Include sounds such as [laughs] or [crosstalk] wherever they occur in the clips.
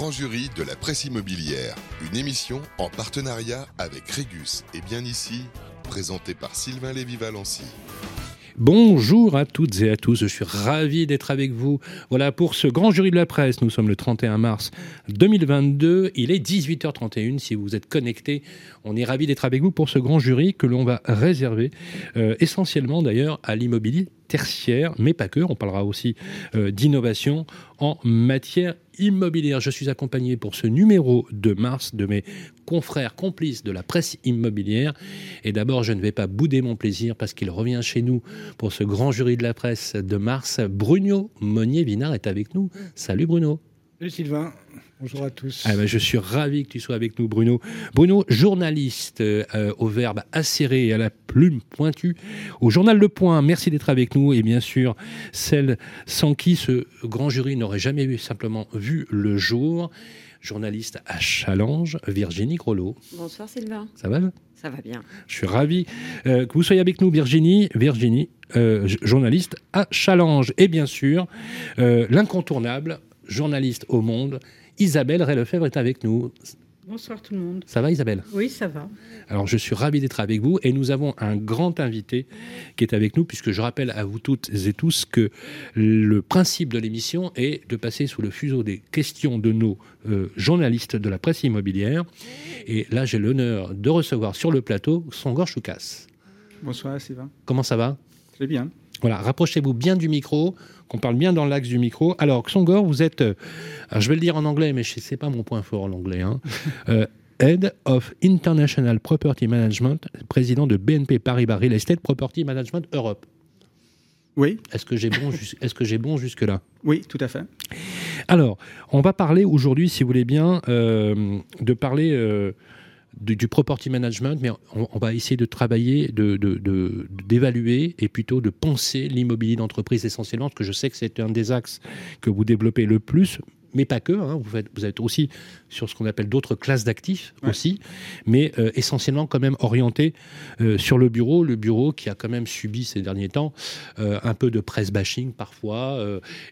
grand jury de la presse immobilière, une émission en partenariat avec Régus et bien ici, présentée par Sylvain Lévy-Valency. Bonjour à toutes et à tous, je suis ravi d'être avec vous. Voilà pour ce grand jury de la presse, nous sommes le 31 mars 2022, il est 18h31 si vous êtes connectés. On est ravi d'être avec vous pour ce grand jury que l'on va réserver euh, essentiellement d'ailleurs à l'immobilier tertiaire, mais pas que. On parlera aussi euh, d'innovation en matière immobilière. Je suis accompagné pour ce numéro de mars de mes confrères complices de la presse immobilière. Et d'abord, je ne vais pas bouder mon plaisir parce qu'il revient chez nous pour ce grand jury de la presse de mars. Bruno Monnier-Vinard est avec nous. Salut Bruno. Salut Sylvain. Bonjour à tous. Ah ben, je suis ravi que tu sois avec nous, Bruno. Bruno, journaliste euh, au verbe acéré et à la plume pointue, au journal Le Point. Merci d'être avec nous. Et bien sûr, celle sans qui ce grand jury n'aurait jamais simplement vu le jour. Journaliste à Challenge, Virginie Grolot. Bonsoir Sylvain. Ça va? Ça va bien. Je suis ravi euh, que vous soyez avec nous, Virginie. Virginie, euh, journaliste à Challenge. Et bien sûr, l'incontournable journaliste au Monde, Isabelle Ray-Lefebvre est avec nous. Bonsoir tout le monde. Ça va Isabelle? Oui, ça va. Alors je suis ravi d'être avec vous et nous avons un grand invité qui est avec nous puisque je rappelle à vous toutes et tous que le principe de l'émission est de passer sous le fuseau des questions de nos euh, journalistes de la presse immobilière. Et là j'ai l'honneur de recevoir sur le plateau Songor Choukas. Bonsoir Sylvain. Comment ça va? Très bien. Voilà, rapprochez-vous bien du micro, qu'on parle bien dans l'axe du micro. Alors, Xongor, vous êtes, euh, je vais le dire en anglais, mais ce n'est pas mon point fort l'anglais, hein. [laughs] euh, Head of International Property Management, président de BNP Paribas Real Estate Property Management Europe. Oui. Est-ce que j'ai bon, bon jusque-là? Oui, tout à fait. Alors, on va parler aujourd'hui, si vous voulez bien, euh, de parler du, property management, mais on, va essayer de travailler, d'évaluer de, et plutôt de penser l'immobilier d'entreprise essentiellement, parce que je sais que c'est un des axes que vous développez le plus, mais pas que. Hein, vous, vous, êtes aussi sur ce qu'on appelle d'autres classes d'actifs aussi, mais euh, essentiellement quand même orienté euh, sur le bureau. Le bureau qui a quand même subi ces derniers temps euh, un peu de presse bashing parfois,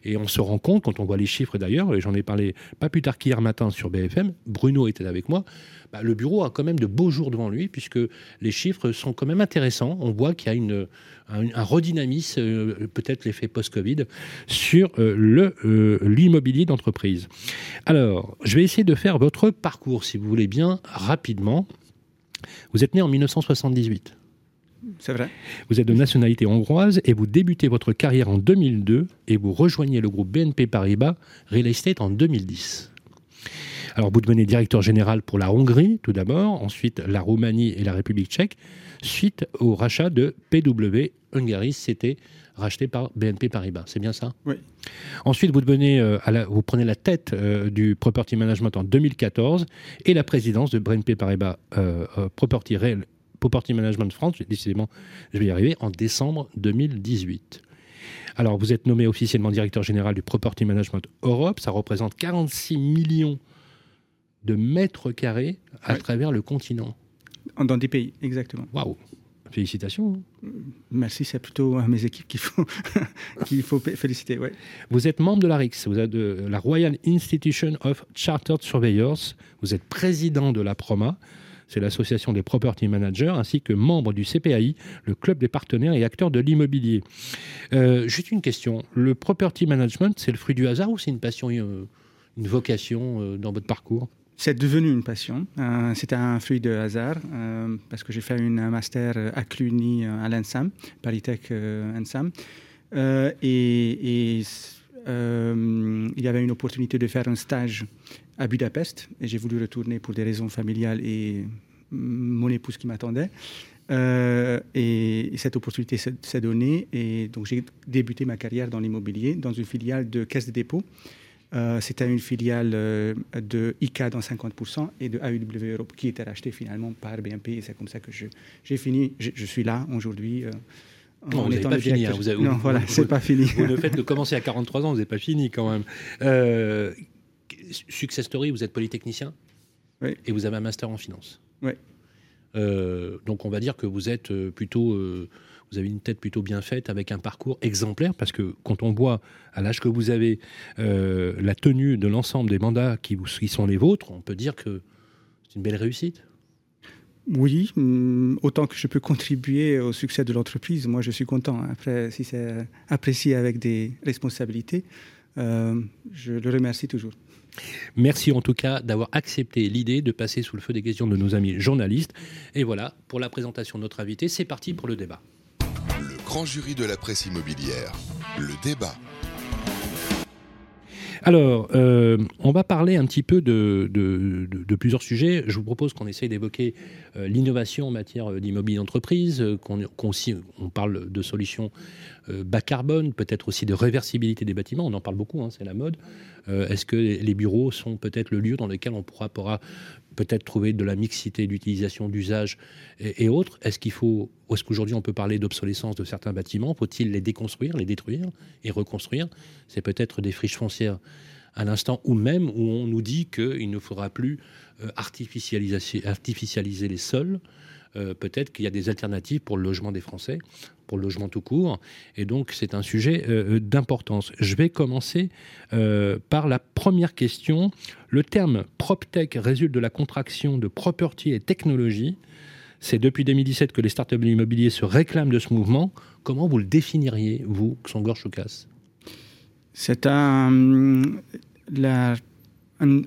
et on se rend compte quand on voit les chiffres d'ailleurs, et j'en ai parlé pas plus tard qu'hier matin sur BFM. Bruno était avec moi. Bah, le bureau a quand même de beaux jours devant lui, puisque les chiffres sont quand même intéressants. On voit qu'il y a une, un, redynamisme, euh, peut-être l'effet post-Covid, sur euh, euh, l'immobilier d'entreprise. Alors, je vais essayer de faire votre parcours, si vous voulez bien, rapidement. Vous êtes né en 1978. C'est vrai. Vous êtes de nationalité hongroise et vous débutez votre carrière en 2002 et vous rejoignez le groupe BNP Paribas Real Estate en 2010. Alors vous devenez directeur général pour la Hongrie tout d'abord, ensuite la Roumanie et la République tchèque, suite au rachat de PW Hungary, c'était racheté par BNP Paribas. C'est bien ça Oui. Ensuite, vous, devenez, euh, vous prenez la tête euh, du Property Management en 2014 et la présidence de BNP Paribas euh, Property, Property Management France, décidément, je vais y arriver, en décembre 2018. Alors, vous êtes nommé officiellement directeur général du Property Management Europe. Ça représente 46 millions de mètres carrés à travers le continent. Dans des pays, exactement. Waouh Félicitations. Hein. Merci, c'est plutôt mes équipes qu'il faut, [laughs] qu'il faut féliciter. Ouais. Vous êtes membre de la RIX, vous êtes de la Royal Institution of Chartered Surveyors, vous êtes président de la PROMA, c'est l'association des property managers, ainsi que membre du CPAI, le club des partenaires et acteurs de l'immobilier. Euh, juste une question, le property management, c'est le fruit du hasard ou c'est une passion, euh, une vocation euh, dans votre parcours? C'est devenu une passion. Euh, C'était un fruit de hasard euh, parce que j'ai fait un master à Cluny à l'ENSAM, Paritech ENSAM. Euh, et, il y avait une opportunité de faire un stage à Budapest et j'ai voulu retourner pour des raisons familiales et mon épouse qui m'attendait. et, cette opportunité s'est donnée et donc j'ai débuté ma carrière dans l'immobilier dans une filiale de Caisse de dépôt euh, c'était une filiale euh, de ICA dans 50% et de AEW Europe qui était rachetée finalement par BNP. Et c'est comme ça que j'ai fini. Je, suis là aujourd'hui. Euh, non, vous n'avez pas fini. Hein, vous non, voilà, c'est pas fini. le fait de commencer à 43 ans, vous n'avez pas fini quand même. success story, vous êtes polytechnicien oui. et vous avez un master en finance. Oui. donc on va dire que vous êtes plutôt vous avez une tête plutôt bien faite, avec un parcours exemplaire, parce que quand on voit, à l'âge que vous avez, euh, la tenue de l'ensemble des mandats qui, vous, qui sont les vôtres, on peut dire que c'est une belle réussite. Oui, mm, autant que je peux contribuer au succès de l'entreprise, moi je suis content. Après, si c'est apprécié avec des responsabilités, euh, je le remercie toujours. Merci en tout cas d'avoir accepté l'idée de passer sous le feu des questions de nos amis journalistes. Et voilà, pour la présentation de notre invité, c'est parti pour le débat. Grand jury de la presse immobilière, le débat. Alors, euh, on va parler un petit peu de, plusieurs sujets. Je vous propose qu'on essaye d'évoquer euh, l'innovation en matière d'immobilier d'entreprise, euh, qu'on on parle de solutions bas carbone, peut-être aussi de réversibilité des bâtiments. On en parle beaucoup, hein, c'est la mode. Est-ce que les bureaux sont peut-être le lieu dans lequel on pourra, peut-être trouver de la mixité d'utilisation, d'usage et, autres? Est-ce qu'il faut, est-ce qu'aujourd'hui on peut parler d'obsolescence de certains bâtiments? Faut-il les déconstruire, les détruire et reconstruire? C'est peut-être des friches foncières à l'instant où même où on nous dit qu'il ne faudra plus euh, artificialiser, les sols. Euh, peut-être qu'il y a des alternatives pour le logement des Français pour le logement tout court. Et donc, c'est un sujet euh, euh, d'importance. Je vais commencer euh, par la première question. Le terme PropTech résulte de la contraction de property et technologie. C'est depuis 2017 que les startups de l'immobilier se réclament de ce mouvement. Comment vous le définiriez, vous, Xangor Choukas C'est un, un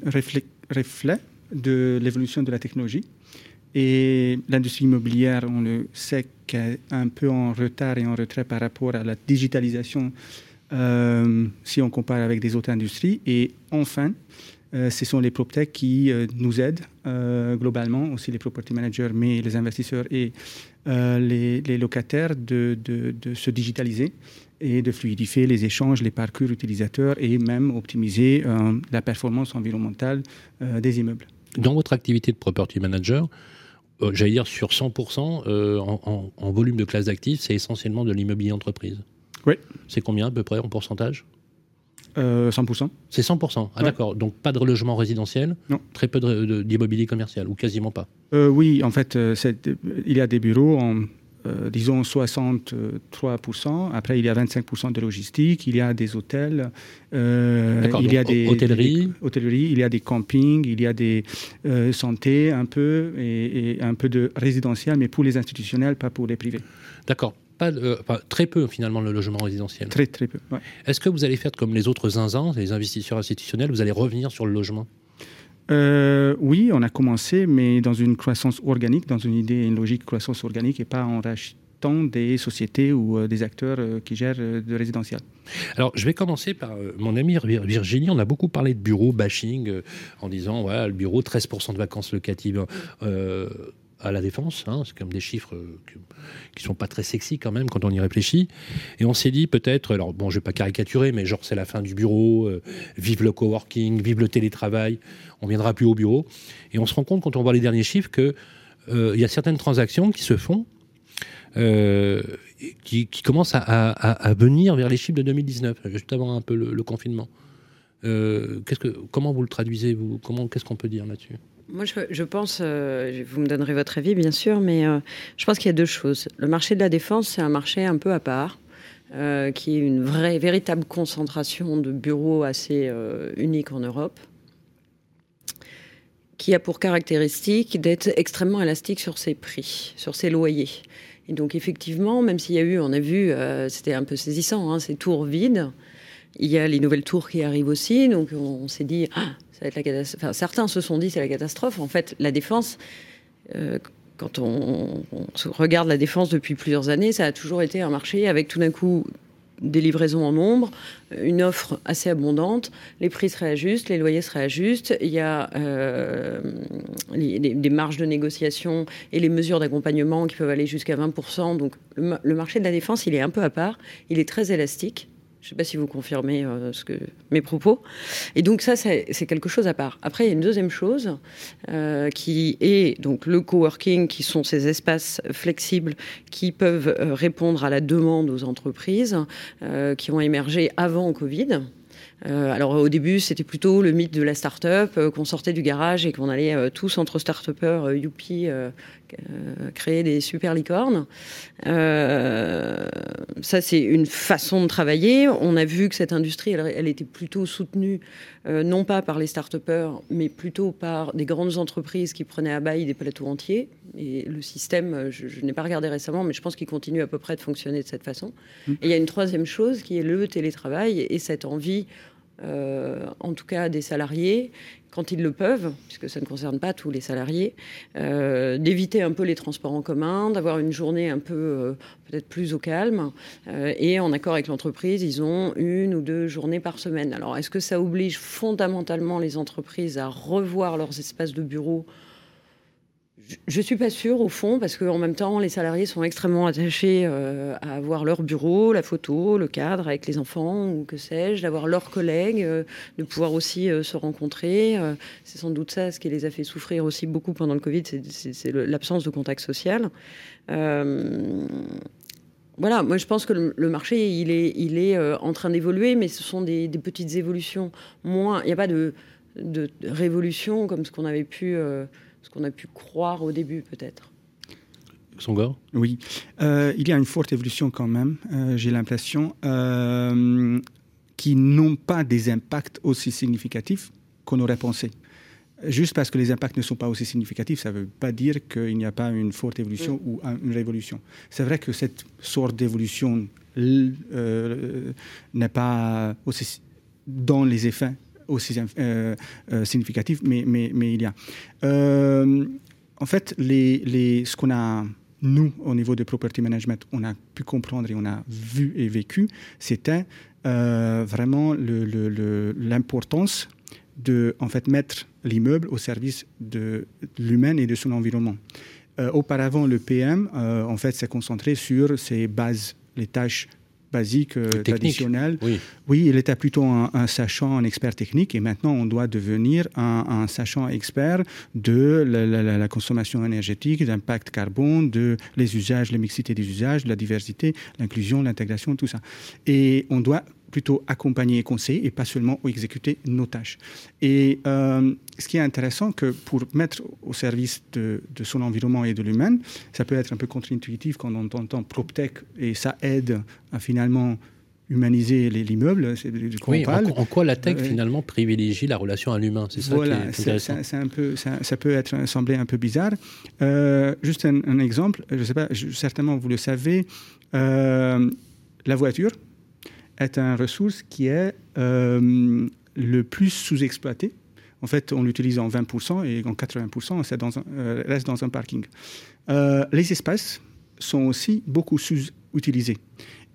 reflet de l'évolution de la technologie. Et l'industrie immobilière, on le sait, qu'est un peu en retard et en retrait par rapport à la digitalisation euh, si on compare avec des autres industries. Et enfin, euh, ce sont les PropTech qui euh, nous aident globalement, aussi les property managers, mais les investisseurs et les, locataires de, de, se digitaliser et de fluidifier les échanges, les parcours utilisateurs et même optimiser la performance environnementale des immeubles. Dans votre activité de property manager, j'allais dire sur 100% euh, en, volume de classe d'actifs, c'est essentiellement de l'immobilier entreprise. Oui. C'est combien à peu près en pourcentage? 100%. Euh, c'est 100%. Ah d'accord. Donc pas de logement résidentiel? Non. Très peu d'immobilier commercial ou quasiment pas? Oui, en fait, il y a des bureaux en euh, disons 63%. Après, il y a 25% de logistique, il y a des hôtels, euh, il y a des hôtelleries. il y a des campings, il y a des euh, santé un peu et, un peu de résidentiel, mais pour les institutionnels, pas pour les privés. D'accord. Pas, très peu finalement le logement résidentiel. Très très peu. Est-ce que vous allez faire comme les autres zinzins, les investisseurs institutionnels, vous allez revenir sur le logement? Euh, oui, on a commencé, mais dans une croissance organique, dans une idée, une logique croissance organique et pas en rachetant des sociétés ou euh, des acteurs euh, qui gèrent de résidentiel. Alors, je vais commencer par mon amie Virginie. On a beaucoup parlé de bureau bashing en disant, voilà, le bureau, 13% de vacances locatives à la défense. Hein, c'est comme des chiffres euh, qui sont pas très sexy quand même quand on y réfléchit. Et on s'est dit peut-être, alors bon, je vais pas caricaturer, mais genre c'est la fin du bureau, euh, vive le coworking, vive le télétravail, on viendra plus au bureau. Et on se rend compte quand on voit les derniers chiffres que euh, y a certaines transactions qui se font. qui, commencent à, venir vers les chiffres de 2019, juste avant un peu le, confinement. que, comment vous le traduisez vous? Comment, qu'est-ce qu'on peut dire là-dessus? Moi, je, pense, euh, vous me donnerez votre avis, bien sûr, mais euh, je pense qu'il y a deux choses. Le marché de la défense, c'est un marché un peu à part, euh, qui est une vraie, véritable concentration de bureaux assez unique en Europe, qui a pour caractéristique d'être extrêmement élastique sur ses prix, sur ses loyers. Et donc, effectivement, même s'il y a eu, on a vu, c'était un peu saisissant, hein, ces tours vides. Il y a les nouvelles tours qui arrivent aussi, donc on, s'est dit, ah, la certains se sont dit c'est la catastrophe. En fait, la défense, euh, quand on, regarde la défense depuis plusieurs années, ça a toujours été un marché avec tout d'un coup des livraisons en nombre, une offre assez abondante, les prix se réajustent, les loyers se réajustent, il y a euh, des marges de négociation et les mesures d'accompagnement qui peuvent aller jusqu'à 20%. Donc le, marché de la défense, il est un peu à part, il est très élastique. Je ne sais pas si vous confirmez euh, ce que, mes propos. Et donc ça, c'est quelque chose à part. Après, il y a une deuxième chose euh, qui est donc le coworking, qui sont ces espaces flexibles qui peuvent euh, répondre à la demande aux entreprises, qui ont émergé avant Covid. Alors au début, c'était plutôt le mythe de la start-up, qu'on sortait du garage et qu'on allait tous entre start-upers, youpi, créer des super licornes. ça, c'est une façon de travailler. On a vu que cette industrie, elle, était plutôt soutenue, non pas par les start-upers, mais plutôt par des grandes entreprises qui prenaient à bail des plateaux entiers. Et le système, je, je n'ai pas regardé récemment, mais je pense qu'il continue à peu près de fonctionner de cette façon. Mmh. Et il y a une troisième chose qui est le télétravail et cette envie euh, en tout cas des salariés, quand ils le peuvent, puisque ça ne concerne pas tous les salariés, euh, d'éviter un peu les transports en commun, d'avoir une journée un peu euh, peut-être plus au calme. et en accord avec l'entreprise, ils ont une ou deux journées par semaine. Alors, est-ce que ça oblige fondamentalement les entreprises à revoir leurs espaces de bureau je ne suis pas sûre au fond, parce qu'en même temps, les salariés sont extrêmement attachés euh, à avoir leur bureau, la photo, le cadre avec les enfants, ou que sais-je, d'avoir leurs collègues, euh, de pouvoir aussi euh, se rencontrer. c'est sans doute ça ce qui les a fait souffrir aussi beaucoup pendant le Covid, c'est l'absence de contact social. voilà, moi je pense que le, marché, il est, il est en train d'évoluer, mais ce sont des, petites évolutions. Moins, il n'y a pas de, de, révolution comme ce qu'on avait pu ce qu'on a pu croire au début peut-être. Songor? Oui, euh, il y a une forte évolution quand même, euh, j'ai l'impression, euh, qui n'ont pas des impacts aussi significatifs qu'on aurait pensé. Juste parce que les impacts ne sont pas aussi significatifs, ça ne veut pas dire qu'il n'y a pas une forte évolution mm. ou une révolution. C'est vrai que cette sorte d'évolution n'est pas aussi dans les effets aussi euh, euh, significatif, mais, il y a. Euh, en fait, les, ce qu'on a, nous, au niveau de property management, on a pu comprendre et on a vu et vécu, c'était vraiment l'importance de en fait, mettre l'immeuble au service de l'humain et de son environnement. auparavant, le PM, en fait, s'est concentré sur ses bases, les tâches basique, euh, traditionnel. Oui. oui. il était plutôt un, sachant, un expert technique, et maintenant on doit devenir un, sachant expert de la, consommation énergétique, l'impact carbone, de les usages, la mixité des usages, la diversité, l'inclusion, l'intégration, tout ça. Et on doit plutôt accompagner et conseiller et pas seulement exécuter nos tâches. Et euh, ce qui est intéressant, que pour mettre au service de, son environnement et de l'humain, ça peut être un peu contre-intuitif quand on entend PropTech et ça aide à finalement humaniser l'immeuble. Oui, en, en, quoi la tech euh, finalement privilégie la relation à l'humain C'est ça voilà, c'est un peu, ça, peut être sembler un peu bizarre. Euh, juste un, exemple, je sais pas, certainement vous le savez, la voiture, est une ressource qui est euh, le plus sous-exploitée. En fait, on l'utilise en 20% et en 80%, ça dans euh, reste dans un parking. Euh, les espaces sont aussi beaucoup sous-utilisés.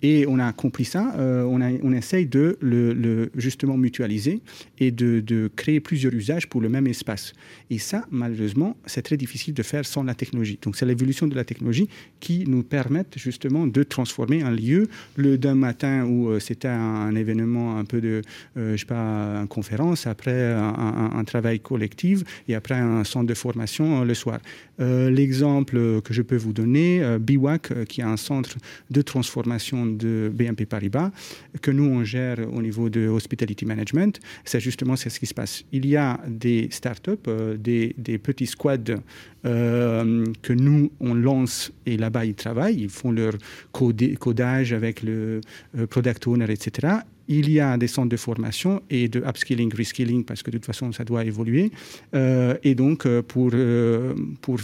Et on a compris ça, euh, on, essaye de le, justement mutualiser et de, créer plusieurs usages pour le même espace. Et ça, malheureusement, c'est très difficile de faire sans la technologie. Donc c'est l'évolution de la technologie qui nous permet justement de transformer un lieu. Le d'un matin où euh, c'était un, événement un peu de, euh, je sais pas, une conférence, après un, un, travail collectif et après un centre de formation le soir. L'exemple que je peux vous donner, BIWAC, qui est un centre de transformation de BNP Paribas, que nous, on gère au niveau de Hospitality Management, c'est justement ce qui se passe. Il y a des startups, euh, des, petits squads euh, que nous, on lance et là-bas, ils travaillent, ils font leur codage avec le euh, product owner, etc il y a des centres de formation et de upskilling, reskilling, parce que de toute façon, ça doit évoluer. Euh, et donc, euh, pour, euh, pour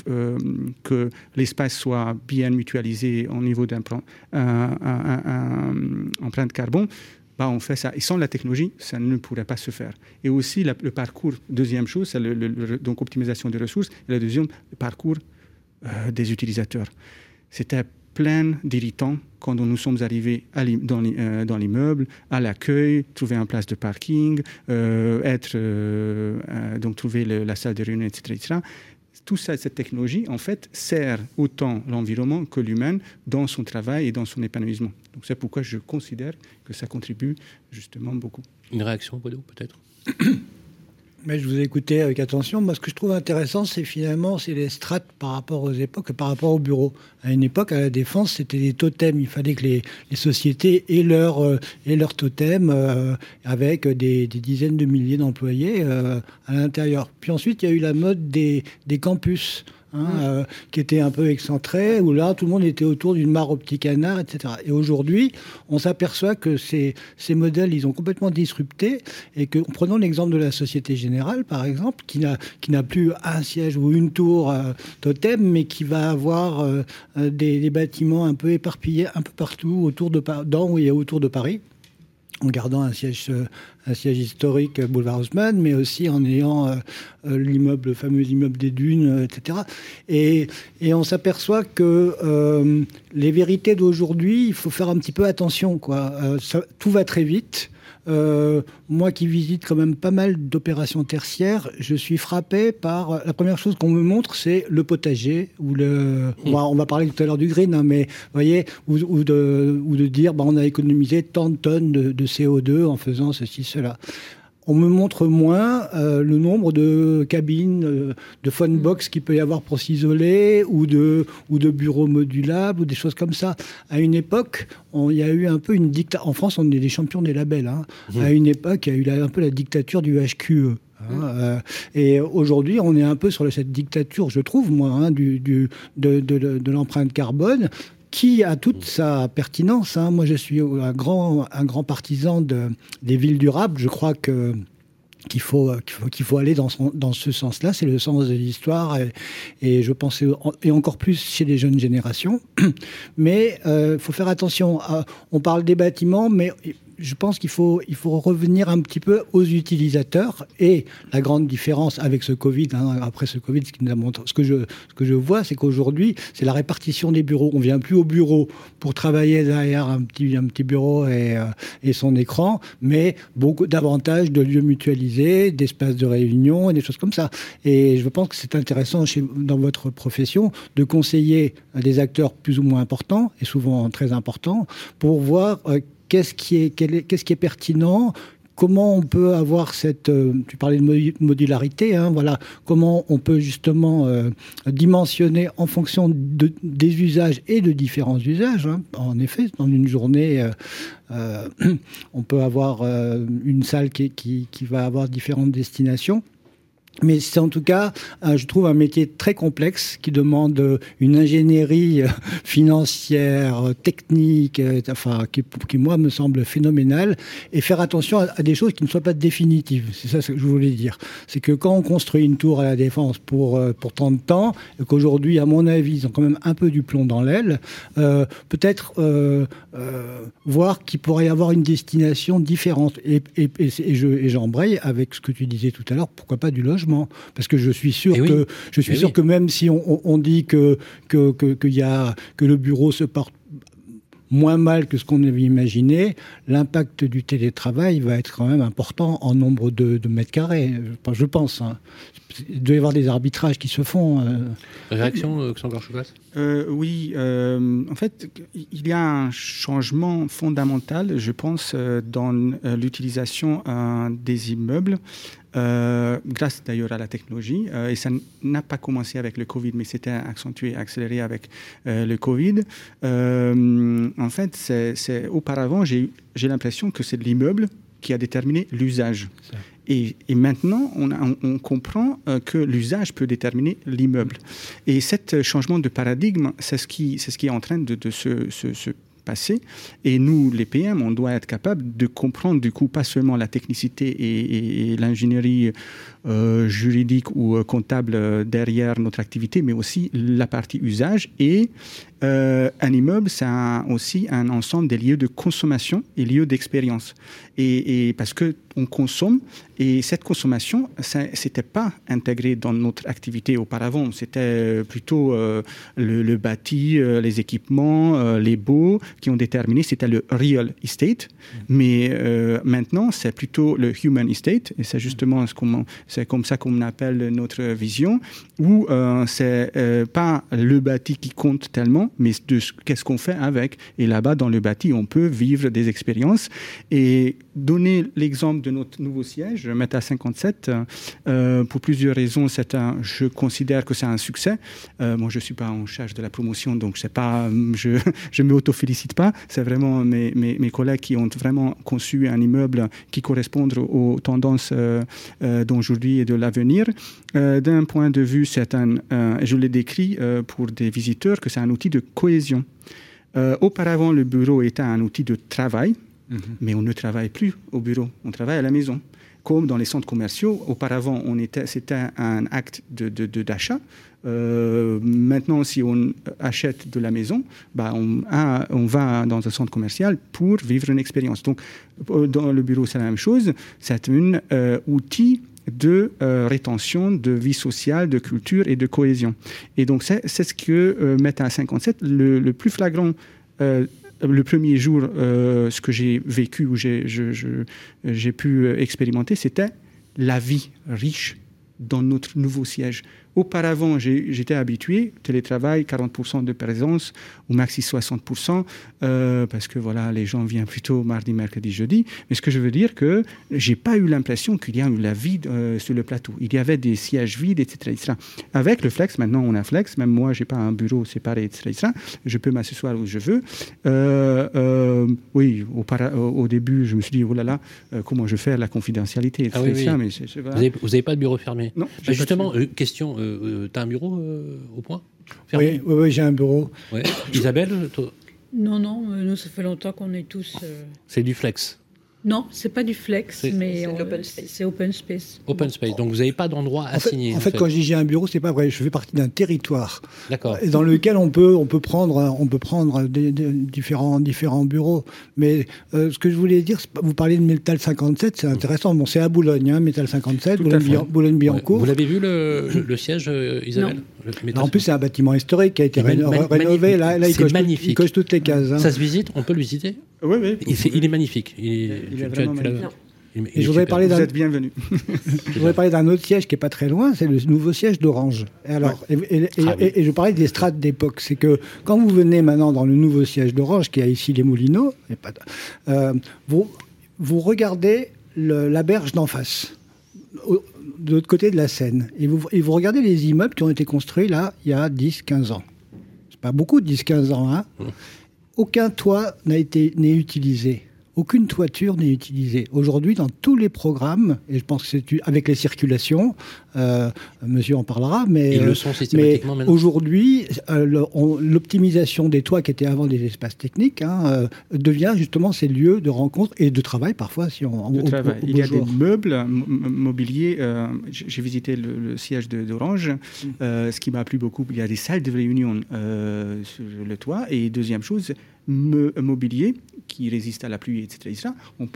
que l'espace soit bien mutualisé au niveau d'empreinte carbone, bah, on fait ça. Et sans la technologie, ça ne pourrait pas se faire. Et aussi, le parcours, deuxième chose, c'est le, donc optimisation des ressources. Et le deuxième, le parcours des utilisateurs. C'était plein d'irritants quand nous sommes arrivés euh, dans l'immeuble, à l'accueil, trouver un place de parking, euh, être, euh, donc trouver la salle de réunion, etc., etc. Tout ça, cette technologie, en fait, sert autant l'environnement que l'humain dans son travail et dans son épanouissement. Donc c'est pourquoi je considère que ça contribue justement beaucoup. Une réaction, Bodo, peut-être? Mais je vous ai écouté avec attention. Moi, ce que je trouve intéressant, c'est finalement, c'est les strates par rapport aux époques, par rapport au bureau. À une époque, à la défense, c'était des totems. Il fallait que les, sociétés aient leur, euh, aient leur totem euh, avec des, dizaines de milliers d'employés euh, à l'intérieur. Puis ensuite, il y a eu la mode des, des campus. Hein, euh, qui était un peu excentré, où là, tout le monde était autour d'une mare optique canard, etc. Et aujourd'hui, on s'aperçoit que ces, modèles, ils ont complètement disrupté, et que, prenons l'exemple de la Société Générale, par exemple, qui n'a, plus un siège ou une tour euh, totem, mais qui va avoir euh, des, des, bâtiments un peu éparpillés un peu partout, autour de, dans et autour de Paris en gardant un siège, euh, un siège historique euh, boulevard Haussmann, mais aussi en ayant euh, l'immeuble, le fameux immeuble des dunes, etc. Et, et on s'aperçoit que les vérités d'aujourd'hui, il faut faire un petit peu attention. Quoi. tout va très vite. Euh, moi qui visite quand même pas mal d'opérations tertiaires, je suis frappé par la première chose qu'on me montre, c'est le potager ou le. On va, parler tout à l'heure du green, hein, mais voyez, ou, de, dire, bah, on a économisé tant de tonnes de CO2 en faisant ceci, cela on me montre moins euh, le nombre de cabines, euh, de phone box qu'il peut y avoir pour s'isoler, ou de, ou de bureaux modulables, ou des choses comme ça. À une époque, il y a eu un peu une dictature. En France, on est des champions des labels. Hein. Mmh. À une époque, il y a eu un peu la dictature du HQE. Hein, mmh. euh, et aujourd'hui, on est un peu sur cette dictature, je trouve, moi, hein, du, du, de, de, de l'empreinte carbone qui a toute sa pertinence. Hein. Moi, je suis un grand, un grand partisan de, des villes durables. Je crois que qu'il faut qu'il faut, aller dans, ce sens-là, c'est le sens de l'histoire et, je pense et encore plus chez les jeunes générations. [clears throat] Mais il euh, faut faire attention. on parle des bâtiments, mais je pense qu'il faut, revenir un petit peu aux utilisateurs. Et la grande différence avec ce Covid, hein, après ce Covid, ce, que je, vois, c'est qu'aujourd'hui, c'est la répartition des bureaux. On vient plus au bureau pour travailler derrière un petit, bureau et, euh, et son écran, mais beaucoup davantage de lieux mutualisés, d'espaces de réunion et des choses comme ça. Et je pense que c'est intéressant dans votre profession de conseiller des acteurs plus ou moins importants, et souvent très importants, pour voir euh, qu'est-ce qui est, qu'est-ce qui est pertinent? Comment on peut avoir cette, euh, tu parlais de modularité, hein, voilà, comment on peut justement euh, dimensionner en fonction de, des usages et de différents usages. Hein. En effet, dans une journée, euh, [clears throat] on peut avoir une salle qui, va avoir différentes destinations. Mais c'est en tout cas, je trouve, un métier très complexe qui demande euh, une ingénierie euh, financière, euh, technique, enfin, qui, moi, me semble phénoménale. Et faire attention à, des choses qui ne soient pas définitives. C'est ça que je voulais dire. C'est que quand on construit une tour à la défense pour, pour tant de temps, qu'aujourd'hui, à mon avis, ils ont quand même un peu du plomb dans l'aile, euh, peut-être euh, euh, voir qu'il pourrait y avoir une destination différente. Et, j'embraye avec ce que tu disais tout à l'heure, pourquoi pas du parce que je suis sûr eh que je suis eh sûr que même si on, dit que que, que, y a, que le bureau se porte moins mal que ce qu'on avait imaginé, l'impact du télétravail va être quand même important en nombre de, mètres carrés, je pense. Hein. Il doit y avoir des arbitrages qui se font. Euh. Réaction, euh, Xangor euh, Oui, euh, en fait, il y a un changement fondamental, je pense, dans l'utilisation des immeubles. Euh, grâce d'ailleurs à la technologie. Euh, et ça n'a pas commencé avec le Covid, mais c'était accentué, accéléré avec euh, le Covid. en fait, c'est auparavant, j'ai l'impression que c'est l'immeuble qui a déterminé l'usage. Et, et, maintenant, on, on, comprend que l'usage peut déterminer l'immeuble. Et ce changement de paradigme, c'est ce, qui, ce qui est en train de, de se, se, se passé. Et nous, les PM, on doit être capable de comprendre du coup pas seulement la technicité et, l'ingénierie euh, juridique ou euh, comptable euh, derrière notre activité, mais aussi la partie usage. Et un immeuble, c'est aussi un ensemble des lieux de consommation et lieux d'expérience. Et, et, parce que on consomme et cette consommation, c'était pas intégré dans notre activité auparavant. C'était plutôt le, bâti, les équipements, les baux qui ont déterminé. C'était le real estate, mmh. mais maintenant c'est plutôt le human estate et c'est justement ce qu'on c'est comme ça qu'on appelle notre vision, où euh, c'est euh, pas le bâti qui compte tellement, mais qu'est-ce qu'on fait avec. Et là-bas, dans le bâti, on peut vivre des expériences. Et donner l'exemple de notre nouveau siège, Meta 57, euh, pour plusieurs raisons. C'est un, je considère que c'est un succès. Euh, moi, je ne suis pas en charge de la promotion, donc pas, je ne m'auto-félicite pas. C'est vraiment mes, collègues qui ont vraiment conçu un immeuble qui correspond aux tendances euh, euh d'aujourd'hui et de l'avenir. Euh, d'un point de vue, c'est un, je l'ai décrit pour des visiteurs, que c'est un outil de cohésion. auparavant, le bureau était un outil de travail Mhm. Mais on ne travaille plus au bureau, on travaille à la maison. Comme dans les centres commerciaux, auparavant, c'était un acte d'achat. Euh, maintenant, si on achète de la maison, bah on, va dans un centre commercial pour vivre une expérience. Donc, euh, dans le bureau, c'est la même chose. C'est un euh, outil de rétention, de vie sociale, de culture et de cohésion. Et donc, c'est, ce que Meta 57, le, le plus flagrant le premier jour, euh, ce que j'ai vécu ou j'ai pu expérimenter, c'était la vie riche dans notre nouveau siège. Auparavant, j'étais habitué, télétravail, 40% de présence, ou maxi 60%, euh, parce que voilà, les gens viennent plutôt mardi, mercredi, jeudi. Mais ce que je veux dire que j'ai pas eu l'impression qu'il y a eu la vie euh, sur le plateau. Il y avait des sièges vides, etc., Avec le flex, maintenant on a flex, même moi, j'ai pas un bureau séparé, etc., Je peux m'asseoir où je veux. Euh, oui, au, début, je me suis dit, oh là là, comment je fais la confidentialité, etc. Ah Mais Vous n'avez pas de bureau fermé? Non. Bah, justement, question euh, euh, tu as un bureau euh, au point Oui, oui, j'ai un bureau. Isabelle Non, non, nous, ça fait longtemps qu'on est tous. C'est du flex non, c'est pas du flex, mais c'est open space. Open space. Donc vous n'avez pas d'endroit assigné. En fait, en fait, quand je dis j'ai un bureau, c'est pas vrai. Je fais partie d'un territoire. D'accord. Dans lequel on peut on peut prendre on peut prendre des, différents différents bureaux. Mais euh, ce que je voulais dire, vous parlez de Metal 57, c'est intéressant. Bon, c'est à Boulogne, hein, Metal 57, Boulogne-Billancourt. Vous l'avez vu le, siège, euh, Isabelle En plus, c'est un bâtiment historique qui a été rénové. Là, là il, coche magnifique. il coche toutes les cases. Hein. Ça se visite On peut le visiter Oui, oui. Il, est magnifique. Il, il est vraiment magnifique. Et je voudrais parler Vous êtes bienvenue. [laughs] je voudrais parler d'un autre siège qui est pas très loin, c'est le nouveau siège d'Orange. Et alors, ah et, je parlais des strates d'époque. C'est que quand vous venez maintenant dans le nouveau siège d'Orange, qui a ici les Moulineaux, euh, vous, vous regardez la berge d'en face, de l'autre côté de la Seine, et vous, et vous regardez les immeubles qui ont été construits là il y a 10-15 ans. C'est pas beaucoup, 10-15 ans, hein. Mmh. Aucun toit n'a été n'est utilisé aucune toiture n'est utilisée. Aujourd'hui, dans tous les programmes, et je pense que c'est avec les circulations, euh, monsieur en parlera, mais, Ils le sont systématiquement mais aujourd'hui, euh, l'optimisation des toits qui étaient avant des espaces techniques hein, euh, devient justement ces lieux de rencontre et de travail parfois. Si on, de travail. Il y a des meubles mobiliers. J'ai visité le, siège d'Orange. Mm. ce qui m'a plu beaucoup, il y a des salles de réunion sur le toit. Et deuxième chose, mobilier qui résiste à la pluie, etc.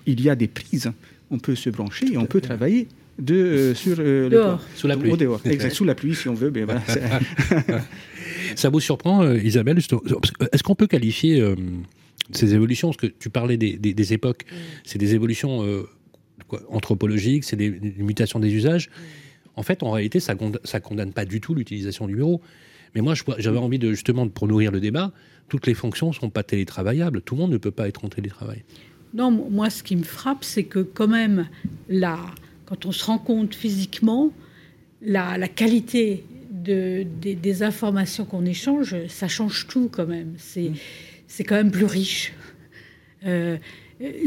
il y a des prises. On peut se brancher et on peut travailler de, euh, sur euh, dehors. Sous la pluie. Au dehors. Exact, sous la pluie, si on veut. Mais voilà, [laughs] Ça vous surprend, euh, Isabelle Est-ce qu'on peut qualifier ces évolutions Parce que tu parlais des, des, époques, mm. c'est des évolutions quoi, anthropologiques, c'est des, mutations des usages. En fait, en réalité, ça ne condamne pas du tout l'utilisation du bureau. Mais moi, j'avais envie de justement pour nourrir le débat, toutes les fonctions ne sont pas télétravaillables. Tout le monde ne peut pas être en télétravail. Non, moi, ce qui me frappe, c'est que quand même, là, quand on se rend compte physiquement, la, la qualité de, des, informations qu'on échange, ça change tout quand même. C'est c'est quand même plus riche. Euh,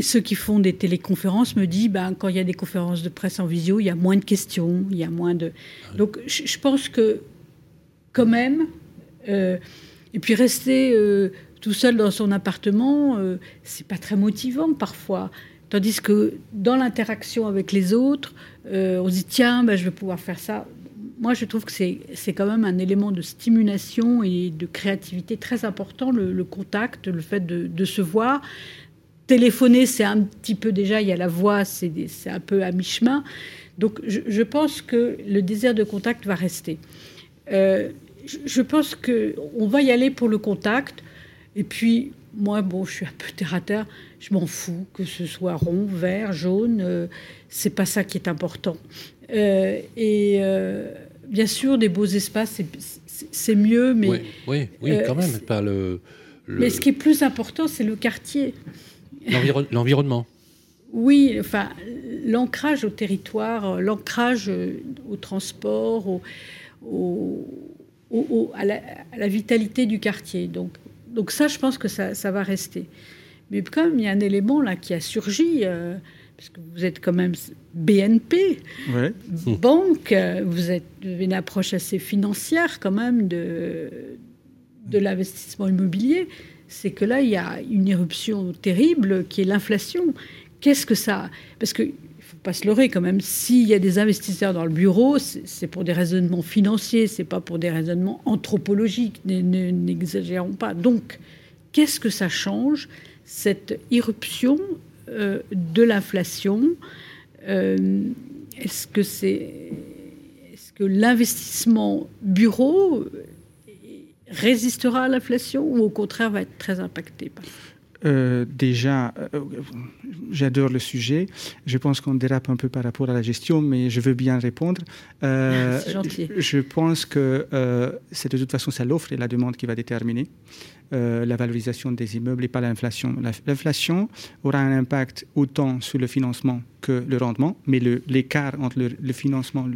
ceux qui font des téléconférences me disent, ben, quand il y a des conférences de presse en visio, il y a moins de questions, il y a moins de... Donc je pense que quand même. Euh, et puis rester euh, tout seul dans son appartement, euh, c'est pas très motivant parfois. Tandis que dans l'interaction avec les autres, on se dit tiens, ben, je vais pouvoir faire ça. Moi, je trouve que c'est quand même un élément de stimulation et de créativité très important, le, contact, le fait de, se voir. Téléphoner, c'est un petit peu déjà, il y a la voix, c'est un peu à mi-chemin. Donc, je, je, pense que le désir de contact va rester. Euh, je pense qu'on va y aller pour le contact. Et puis, moi, bon, je suis un peu terre à terre. Je m'en fous que ce soit rond, vert, jaune. Euh, c'est pas ça qui est important. Euh, et bien sûr, des beaux espaces, c'est mieux, mais oui, oui, oui quand même. Pas le, Mais ce qui est plus important, c'est le quartier. L'environnement. Oui, enfin, l'ancrage au territoire, l'ancrage au transport, au, à, la, vitalité du quartier. Donc, donc ça, je pense que ça, ça, va rester. Mais comme il y a un élément là qui a surgi, euh, parce que vous êtes quand même BNP, banque, vous, êtes, avez une approche assez financière quand même de, de l'investissement immobilier, c'est que là, il y a une éruption terrible qui est l'inflation. Qu'est-ce que ça... Parce que pas se leurrer quand même. S'il y a des investisseurs dans le bureau, c'est pour des raisonnements financiers, c'est pas pour des raisonnements anthropologiques. N'exagérons pas. Donc, qu'est-ce que ça change cette irruption euh, de l'inflation euh, Est-ce que c'est est-ce que l'investissement bureau résistera à l'inflation ou au contraire va être très impacté euh, déjà, euh, j'adore le sujet. Je pense qu'on dérape un peu par rapport à la gestion, mais je veux bien répondre. Euh, [laughs] gentil. Je pense que c'est de toute façon c'est l'offre et la demande qui va déterminer la valorisation des immeubles et pas l'inflation. L'inflation aura un impact autant sur le financement que le rendement, mais l'écart entre le, le financement,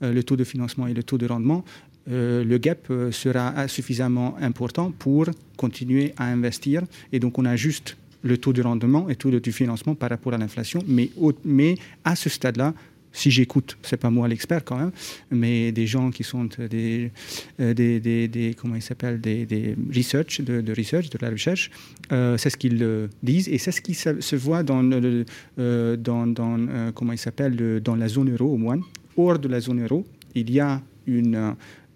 le taux de financement et le taux de rendement euh, le gap euh, sera suffisamment important pour continuer à investir. Et donc, on ajuste le taux de rendement et le taux de financement par rapport à l'inflation. Mais, à ce stade-là, si j'écoute, c'est pas moi l'expert quand même, mais des gens qui sont des, euh, des, des, comment ils s'appellent, des, des research, de, research, de la recherche, c'est ce qu'ils disent et c'est ce qui se, voit dans, comment il dans la zone euro au moins. Hors de la zone euro, il y a une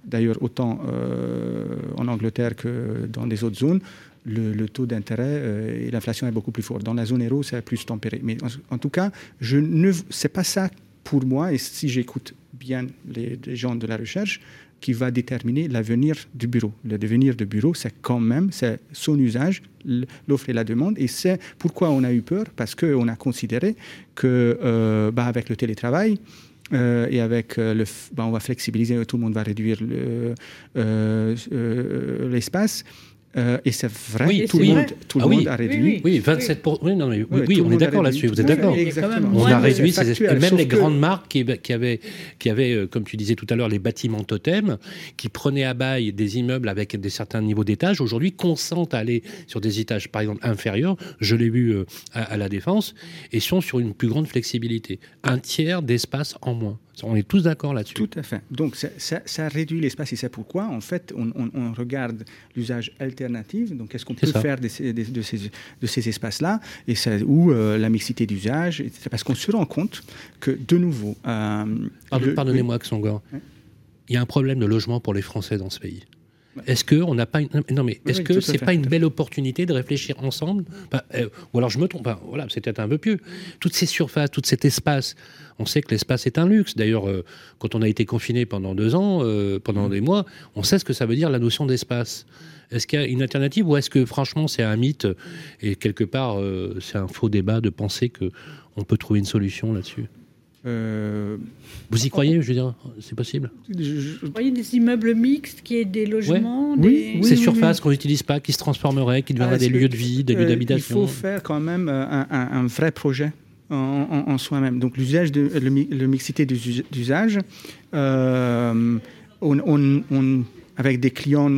D'ailleurs, autant euh, en Angleterre que dans les autres zones, le, taux d'intérêt euh, et l'inflation est beaucoup plus fort. Dans la zone euro, c'est plus tempéré. Mais en, tout cas, je ne, c'est pas ça pour moi. Et si j'écoute bien les, gens de la recherche, qui va déterminer l'avenir du bureau. Le devenir du bureau, c'est quand même c'est son usage, l'offre et la demande. Et c'est pourquoi on a eu peur, parce qu'on a considéré que euh, bah, avec le télétravail, euh, et avec euh, le, ben, on va flexibiliser, tout le monde va réduire euh, l'espace. Euh, et c'est vrai, oui, tout, le monde, tout le ah monde, a réduit. Oui, 27 oui, non, mais, oui, on est d'accord là-dessus, vous êtes d'accord. On a réduit, ces et même les grandes marques qui, qui, avaient, qui avaient, comme tu disais tout à l'heure, les bâtiments totems, qui prenaient à bail des immeubles avec des certains niveaux d'étage, aujourd'hui consentent à aller sur des étages, par exemple, inférieurs, je l'ai vu à, à la Défense, et sont sur une plus grande flexibilité. Un tiers d'espace en moins. On est tous d'accord là-dessus. Tout à fait. Donc ça, réduit l'espace et c'est pourquoi, en fait, on, regarde l'usage alternatif. Donc qu'est-ce qu'on peut faire de ces, de ces, de ces espaces-là et ou euh, la mixité d'usage. Parce qu'on se rend compte que, de nouveau... Euh, pardonnez-moi, Xongor. Il y a un problème de logement pour les Français dans ce pays. Est-ce que on n'a pas une... non mais est-ce que c'est pas une belle opportunité de réfléchir ensemble? Euh, Ou alors je me trompe. voilà, c'était un peu pieux. Toutes ces surfaces, tout cet espace. On sait que l'espace est un luxe. D'ailleurs, euh, quand on a été confiné pendant deux ans, euh, pendant mm. des mois, on sait ce que ça veut dire la notion d'espace. Est-ce qu'il y a une alternative ou est-ce que franchement c'est un mythe et quelque part c'est un faux débat de penser que on peut trouver une solution là-dessus? Vous y croyez, je veux dire, c'est possible Vous voyez des immeubles mixtes qui est des logements Oui, ces surfaces qu'on n'utilise pas, qui se transformeraient, qui deviendraient ah, des lieux de vie, des lieux euh, d'habitation. Il faut faire quand même euh, un, vrai projet en, soi-même. Donc l'usage de le, mixité d'usage, on, avec des clients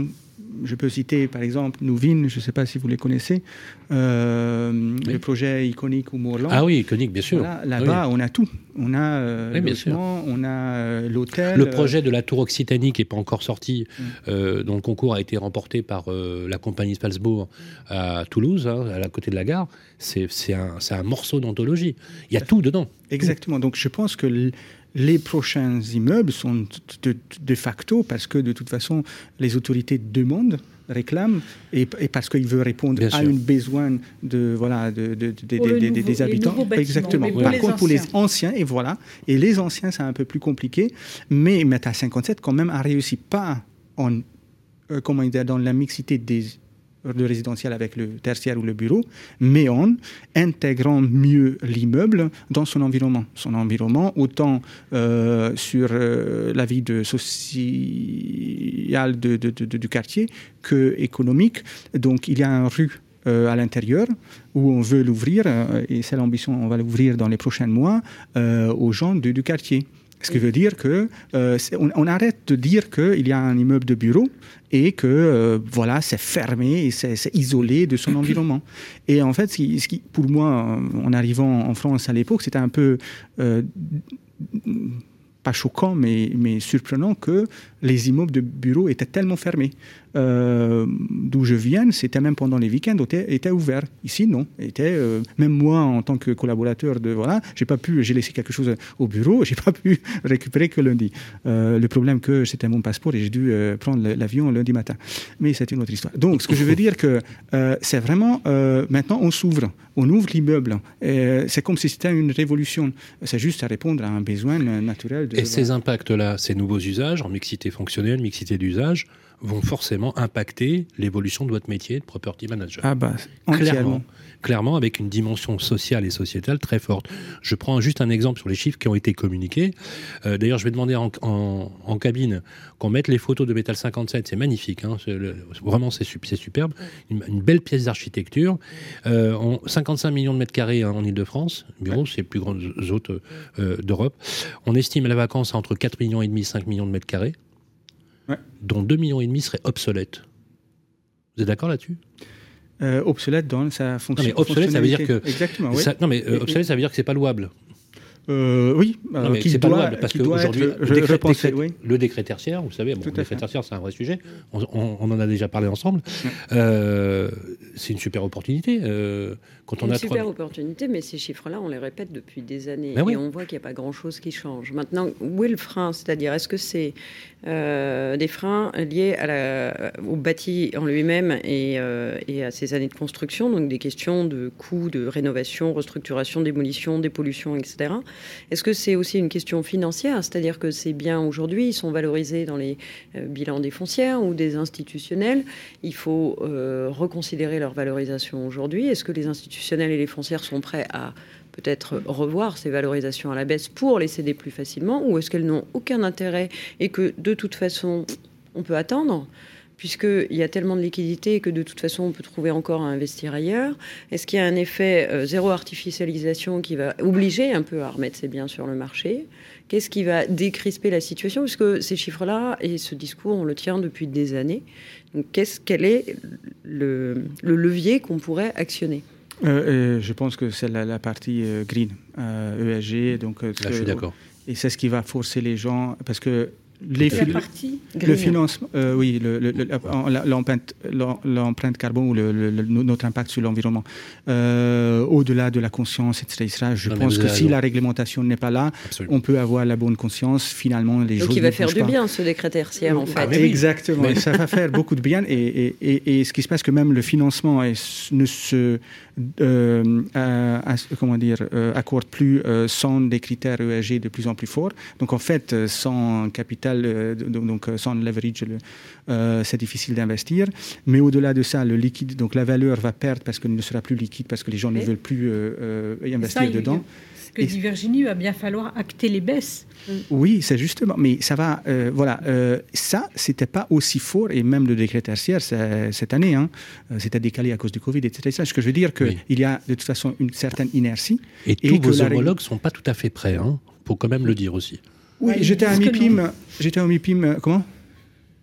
je peux citer par exemple Nouvin, je ne sais pas si vous les connaissez, euh, le projet iconique au Mourland. Ah oui, iconique, bien sûr. Là-bas, on a tout. On a euh, on a euh, l'hôtel. Le projet de la tour occitanie qui n'est pas encore sorti, mm. dont le concours a été remporté par la compagnie Spalsbourg à Toulouse, hein, à côté de la gare, c'est un, un, morceau d'anthologie. Il y a tout dedans. Exactement. Donc je pense que les prochains immeubles sont de, facto parce que de toute façon les autorités demandent réclament et, parce qu'ils veulent répondre à un besoin de voilà de, des habitants. exactement. par contre pour les anciens. et voilà. Et les anciens c'est un peu plus compliqué. Mais Meta 57 quand même a réussi pas en euh, comment dire dans la mixité des le résidentiel avec le tertiaire ou le bureau, mais en intégrant mieux l'immeuble dans son environnement. Son environnement, autant euh, sur euh, la vie sociale du quartier que économique. Donc il y a une rue à l'intérieur, où on veut l'ouvrir, et c'est l'ambition, on va l'ouvrir dans les prochains mois, aux gens du quartier. Ce qui veut dire que on, arrête de dire qu'il y a un immeuble de bureau et que voilà c'est fermé et c'est isolé de son environnement. Et en fait, ce qui, pour moi, en arrivant en France à l'époque, c'était un peu pas choquant, mais, mais surprenant que les immeubles de bureaux étaient tellement fermés. Euh, d'où je viens, c'était même pendant les week-ends, était, était ouvert. Ici, non. Était, euh, même moi, en tant que collaborateur de voilà, j'ai pas pu, j'ai laissé quelque chose au bureau, [laughs] j'ai pas pu récupérer que lundi. Euh, le problème que c'était mon passeport et j'ai dû prendre l'avion lundi matin. Mais c'est une autre histoire. Donc, ce que je veux dire que c'est vraiment maintenant on s'ouvre, on ouvre l'immeuble. C'est comme si c'était une révolution. C'est juste à répondre à un besoin naturel. De, et ces impacts-là, ces nouveaux usages en mixité fonctionnelle, mixité d'usage, vont forcément impacter l'évolution de votre métier de property manager. Ah bah, clairement, clairement, avec une dimension sociale et sociétale très forte. Je prends juste un exemple sur les chiffres qui ont été communiqués. Euh, d'ailleurs, je vais demander en, cabine qu'on mette les photos de Metal 57. C'est magnifique, hein, vraiment c'est superbe. Une, belle pièce d'architecture. 55 euh, millions de mètres carrés hein, en Ile-de-France. Bureau, c'est les plus grandes zones euh, d'Europe. On estime la vacance à entre 4 millions et demi 5 millions de mètres carrés dont 2,5 millions et demi seraient obsolètes. Vous êtes d'accord là-dessus? Euh, obsolète dans sa fonction. Non, mais obsolète, ça veut dire que. Exactement. Oui. non, mais euh, obsolète, ça veut dire que c'est pas louable. Euh, oui, mais c'est pas louable parce qu'aujourd'hui, le, décret tertiaire, vous savez, bon, le décret tertiaire, c'est un vrai sujet. On, en a déjà parlé ensemble. Euh, c'est une super opportunité. Euh, quand on une a super opportunité, mais ces chiffres-là, on les répète depuis des années ben et on voit qu'il n'y a pas grand-chose qui change. Maintenant, où est le frein? C'est-à-dire, est-ce que c'est euh, des freins liés à la, au bâti en lui-même et, euh, et, à ses années de construction, donc des questions de coûts, de rénovation, restructuration, démolition, dépollution, etc. Est-ce que c'est aussi une question financière C'est-à-dire que ces biens aujourd'hui, sont valorisés dans les euh, bilans des foncières ou des institutionnels. Il faut reconsidérer leur valorisation aujourd'hui. Est-ce que les institutionnels et les foncières sont prêts à peut-être revoir ces valorisations à la baisse pour les céder plus facilement ou est-ce qu'elles n'ont aucun intérêt et que de toute façon on peut attendre puisqu'il y a tellement de liquidités que de toute façon on peut trouver encore à investir ailleurs Est-ce qu'il y a un effet euh, zéro artificialisation qui va obliger un peu à remettre ces biens sur le marché? Qu'est-ce qui va décrisper la situation? Puisque ces chiffres-là et ce discours, on le tient depuis des années. Donc, qu'est-ce, quel est le levier qu'on pourrait actionner? Euh, euh, je pense que c'est la, partie euh, green, ESG. Donc, Là, je suis d'accord. Et c'est ce qui va forcer les gens, parce que les le financement, euh, oui, l'empreinte carbone ou notre impact sur l'environnement. Euh, au-delà de la conscience, etc. je pense que si la réglementation n'est pas là, on peut avoir la bonne conscience. Finalement, les Donc il va faire du bien ce décret tertiaire, en fait. Exactement. ça va faire [laughs] beaucoup de bien. Et, et, ce qui se passe, que même le financement ne se euh, comment dire, accorde plus sans des critères ESG de plus en plus forts. Donc en fait, sans capital euh, donc euh, sans leverage, euh, c'est difficile d'investir. Mais au-delà de ça, le liquide, donc la valeur va perdre parce qu'elle ne sera plus liquide, parce que les gens ne veulent plus investir dedans. Ce que dit Virginie, il va bien falloir acter les baisses. Oui, c'est justement. Mais ça va. voilà. ça, c'était pas aussi fort, et même le décret tertiaire cette année, hein, c'était décalé à cause du Covid, etc. Ce que je veux dire, qu'il il y a de toute façon une certaine inertie. Et, tous vos homologues ne sont pas tout à fait prêts. Hein, faut quand même le dire aussi. Oui, j'étais à MIPIM. J'étais à MIPIM. Euh, comment?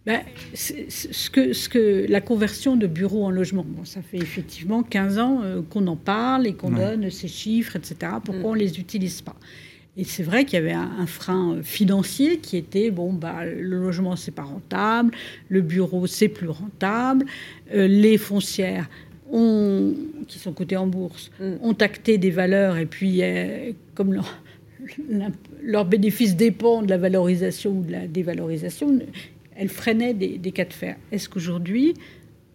Ben, ce, que, ce que la conversion de bureaux en logement, bon, ça fait effectivement 15 ans euh, qu'on en parle et qu'on donne ces chiffres, etc. Pourquoi mm. on ne les utilise pas? Et c'est vrai qu'il y avait un, frein euh, financier qui était bon, bah, le logement, c'est pas rentable, le bureau, c'est plus rentable, les foncières. Ont, qui sont cotées en bourse, mm. ont acté des valeurs et puis, comme leur [laughs] bénéfice dépend de la valorisation ou de la dévalorisation, elles freinaient des, cas de fer. Est-ce qu'aujourd'hui,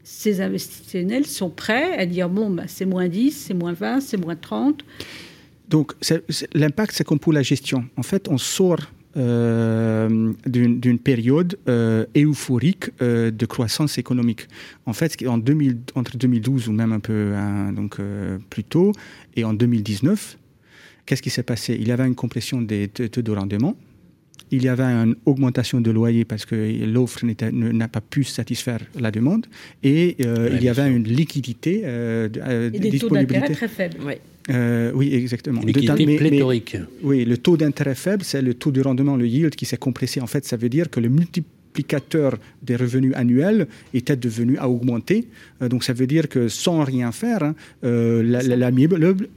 ces investisseurs sont prêts à dire bon, bah, c'est moins 10, c'est moins 20, c'est moins 30 Donc, l'impact, c'est comme pour la gestion. En fait, on sort euh, d'une période euh, euphorique euh, de croissance économique. En fait, en 2000, entre 2012 ou même un peu hein, donc, plus tôt et en 2019, Qu'est-ce qui s'est passé? Il y avait une compression des taux de rendement il y avait une augmentation de loyer parce que l'offre n'a pas pu satisfaire la demande et il y avait une liquidité et des taux d'intérêt très faibles. oui, exactement. Liquidité pléthorique. oui, le taux d'intérêt faible, c'est le taux de rendement, le yield qui s'est compressé. En fait, ça veut dire que le multiple multiplicateur des revenus annuels était devenu à augmenter. Euh, donc ça veut dire que sans rien faire, hein, euh,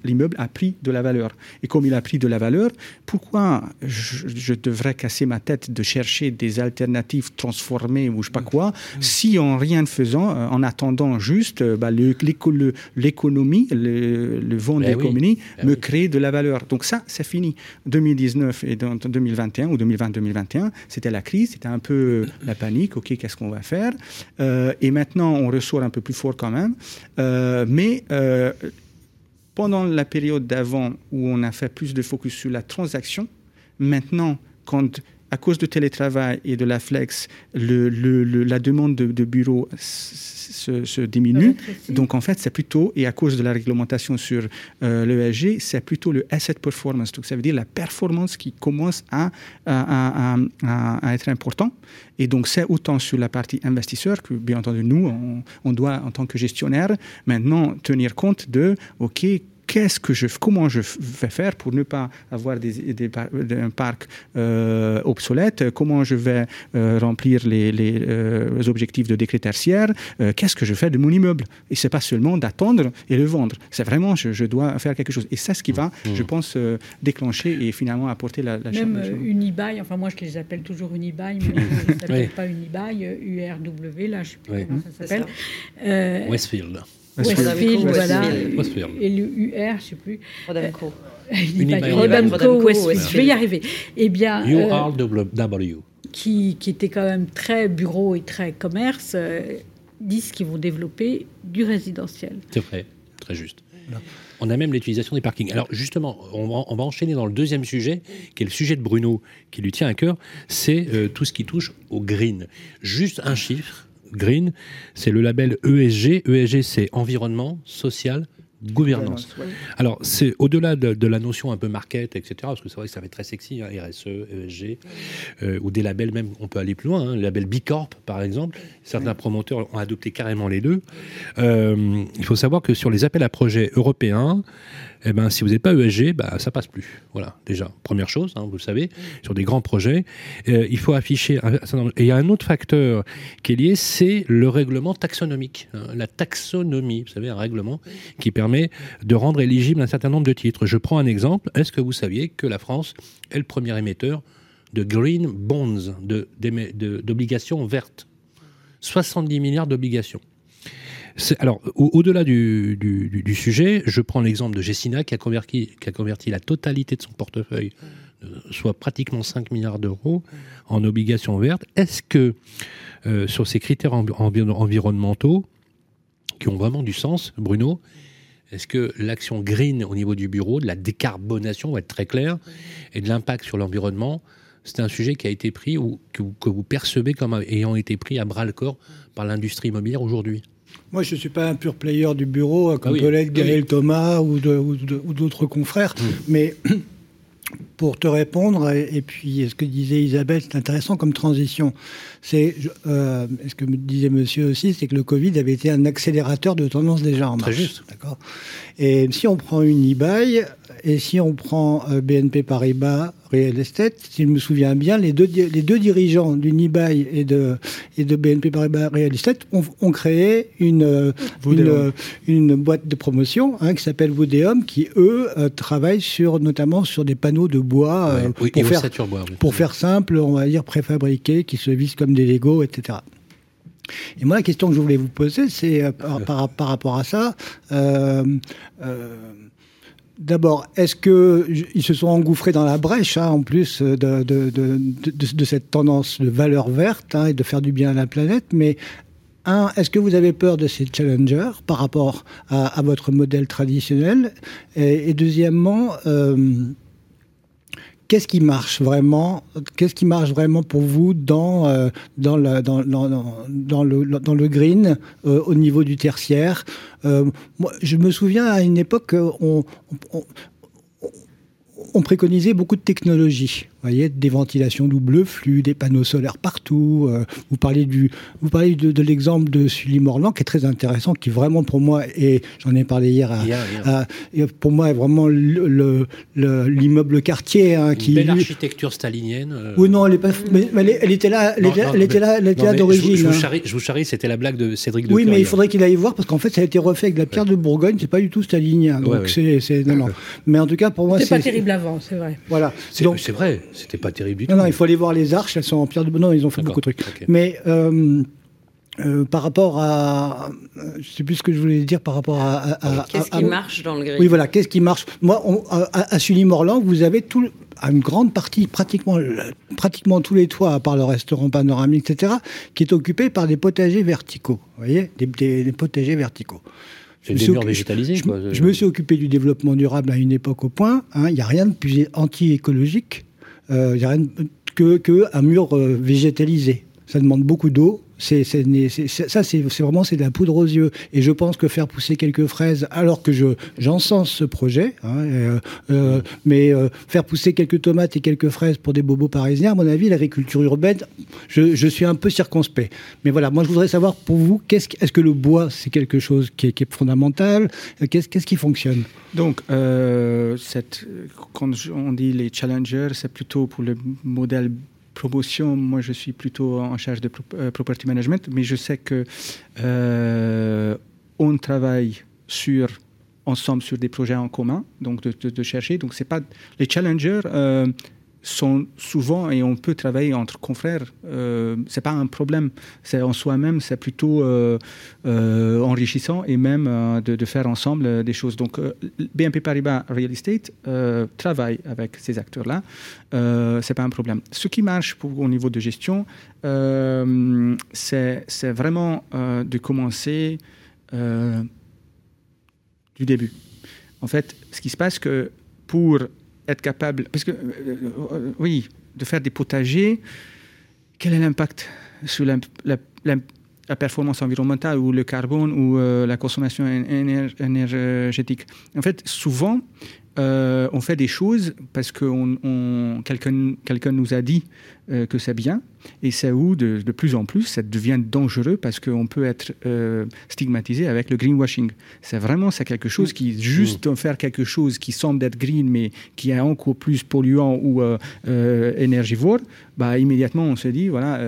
l'immeuble a pris de la valeur. Et comme il a pris de la valeur, pourquoi je, devrais casser ma tête de chercher des alternatives transformées ou je sais pas quoi, si en rien ne faisant, euh, en attendant juste bah, l'économie, le, le, vent de l'économie ben me crée de la valeur. Donc ça, c'est fini. 2019 et 2021 ou 2020-2021, c'était la crise, c'était un peu la panique, ok, qu'est-ce qu'on va faire? Euh, Et maintenant, on ressort un peu plus fort quand même. Euh, mais euh, pendant la période d'avant où on a fait plus de focus sur la transaction, maintenant, quand à cause du télétravail et de la flex, le, la demande de, de bureaux se, diminue. Donc en fait, c'est plutôt, et à cause de la réglementation sur euh, l'ESG, c'est plutôt le asset performance. Donc ça veut dire la performance qui commence à, à, à, être important. Et donc c'est autant sur la partie investisseur que bien entendu nous, on, on doit en tant que gestionnaire maintenant tenir compte de, OK, qu'est-ce que je, comment je vais faire pour ne pas avoir des, des, un parc euh, obsolète, comment je vais euh, remplir les, les euh, objectifs de décret tertiaire, qu'est-ce que je fais de mon immeuble? Et c'est pas seulement d'attendre et le vendre, c'est vraiment je, je, dois faire quelque chose. Et c'est ce qui va, mmh. je pense, déclencher et finalement apporter la, la Même Unibail, enfin moi je les appelle toujours Unibail, mais [laughs] ça ne s'appelle pas Unibail, URW, là je sais plus comment ça s'appelle. Westfield. Westfield, voilà. Et le UR, je ne sais plus. Rodamco. Rodamco, Westfield. Je vais y arriver. Eh bien. URW. Qui, qui était quand même très bureau et très commerce, euh, disent qu'ils vont développer du résidentiel. C'est vrai, très juste. On a même l'utilisation des parkings. Alors justement, on va, on va, enchaîner dans le deuxième sujet, qui est le sujet de Bruno, qui lui tient à cœur, c'est euh, tout ce qui touche au green. Juste un chiffre, Green, c'est le label ESG. ESG, c'est environnement, social, gouvernance. Alors, c'est au-delà de, la notion un peu market, etc., parce que c'est vrai que ça va être très sexy, hein, RSE, ESG, euh, ou des labels même, on peut aller plus loin, hein, le label B Corp, par exemple. Certains promoteurs ont adopté carrément les deux. Euh, il faut savoir que sur les appels à projets européens, eh ben, si vous n'êtes pas ESG, bah, ça passe plus. Voilà, déjà, première chose, hein, vous le savez, sur des grands projets, euh, il faut afficher. Et il y a un autre facteur qui est lié, c'est le règlement taxonomique. La taxonomie, vous savez, un règlement qui permet de rendre éligible un certain nombre de titres. Je prends un exemple. Est-ce que vous saviez que la France est le premier émetteur de green bonds, d'obligations vertes? 70 milliards d'obligations. Alors, au-delà du, sujet, je prends l'exemple de Jessina qui a, converti, qui a converti la totalité de son portefeuille, euh, soit pratiquement 5 milliards d'euros, en obligations vertes. Est-ce que euh, sur ces critères environnementaux, qui ont vraiment du sens, Bruno, est-ce que l'action green au niveau du bureau, de la décarbonation, va être très claire, et de l'impact sur l'environnement, c'est un sujet qui a été pris ou que vous percevez comme ayant été pris à bras le corps par l'industrie immobilière aujourd'hui? Moi, je ne suis pas un pur player du bureau, euh, comme ah peut Gaël Thomas ou d'autres confrères, mmh. mais pour te répondre, et, puis ce que disait Isabelle, c'est intéressant comme transition. C'est euh, ce que me disait Monsieur aussi, c'est que le Covid avait été un accélérateur de tendance déjà en marche. Très juste. D'accord? Et si on prend une eBay et si on prend euh, BNP Paribas Real Estate, s'il me souviens bien, les deux, les deux dirigeants d'Unibail et de, et de BNP Paribas Real Estate ont, créé une, euh, une, une, boîte de promotion hein, qui s'appelle Vodeum, qui eux travaillent sur, notamment sur des panneaux de bois pour, faire, pour faire simple, on va dire préfabriqués, qui se visent comme des Lego, etc. Et moi, la question que je voulais vous poser, c'est euh, par, par, rapport à ça. Euh, euh, d'abord, est-ce qu'ils se sont engouffrés dans la brèche, hein, en plus de, de, cette tendance de valeur verte hein, et de faire du bien à la planète Mais un, est-ce que vous avez peur de ces challengers par rapport à, votre modèle traditionnel? Et, et, deuxièmement, qu'est-ce qui marche vraiment Qu'est-ce qui marche vraiment pour vous dans euh, dans, dans, le dans le green euh, au niveau du tertiaire? Euh, moi, Je me souviens à une époque on, on, on préconisait beaucoup de technologies. Voyez, des ventilations double flux, des panneaux solaires partout. Euh, vous parlez, du, vous parlez de, l'exemple de Sully Morland, qui est très intéressant, qui vraiment pour moi, et j'en ai parlé hier, à, pour moi est vraiment l'immeuble quartier. Hein, qui, belle architecture stalinienne. Euh. Oui, non, elle, elle, était là, elle, était, là, elle était là d'origine. Je, hein. je, vous charrie, c'était la blague de Cédric de Oui, mais il faudrait qu'il aille voir, parce qu'en fait, ça a été refait avec de la pierre de Bourgogne, c'est pas du tout stalinien. Donc c'est. Non, non. Mais en tout cas, pour moi, c'est. pas terrible avant, c'est vrai. Voilà. C'est vrai, c'était pas terrible du tout. Non, non, il faut aller voir les arches, elles sont en pierre de. Non, ils ont fait beaucoup de trucs. Mais. Euh, euh, par rapport à, je sais plus ce que je voulais dire par rapport à. qu'est-ce qui marche dans le gris Oui, voilà, qu'est-ce qui marche? Moi, à, Sully Morland, vous avez tout, une grande partie, pratiquement, pratiquement tous les toits, à part le restaurant panoramique, etc., qui est occupé par des potagers verticaux. Vous voyez, des, potagers verticaux. C'est des murs végétalisés. Je, je, me suis occupé du développement durable à une époque au point. Hein. Il n'y a rien de plus anti-écologique. Euh, que, que un mur euh, végétalisé. Ça demande beaucoup d'eau, ça, c'est, vraiment c'est de la poudre aux yeux. Et je pense que faire pousser quelques fraises, alors que je j'encense ce projet, hein, euh, euh, mais euh, faire pousser quelques tomates et quelques fraises pour des bobos parisiens, à mon avis, l'agriculture urbaine, je, suis un peu circonspect. Mais voilà, moi je voudrais savoir pour vous, est-ce que le bois c'est quelque chose qui est, fondamental? Qu'est-ce, qui fonctionne? Donc, quand on dit les challengers, c'est plutôt pour le modèle promotion, moi je suis plutôt en charge de euh, property management, mais je sais que euh, on travaille sur ensemble sur des projets en commun, donc de, chercher. Donc c'est pas les challengers. Euh, sont souvent, et on peut travailler entre confrères, euh, c'est pas un problème. C'est en soi-même, c'est plutôt euh, euh, enrichissant et même euh, de, faire ensemble des choses. Donc, BNP Paribas Real Estate travaille avec ces acteurs-là. c'est pas un problème. Ce qui marche pour, au niveau de gestion, c'est vraiment de commencer du début. En fait, ce qui se passe que pour être capable, parce que, euh, euh, oui, de faire des potagers, quel est l'impact sur la, performance environnementale ou le carbone ou euh, la consommation énergétique? En fait, souvent, on fait des choses parce que quelqu'un nous a dit que c'est bien, et c'est où, de, de, plus en plus, ça devient dangereux parce qu'on peut être euh, stigmatisé avec le greenwashing. C'est vraiment c'est quelque chose qui, juste mmh. faire quelque chose qui semble être green, mais qui est encore plus polluant ou euh, euh, énergivore, bah, immédiatement on se dit, voilà,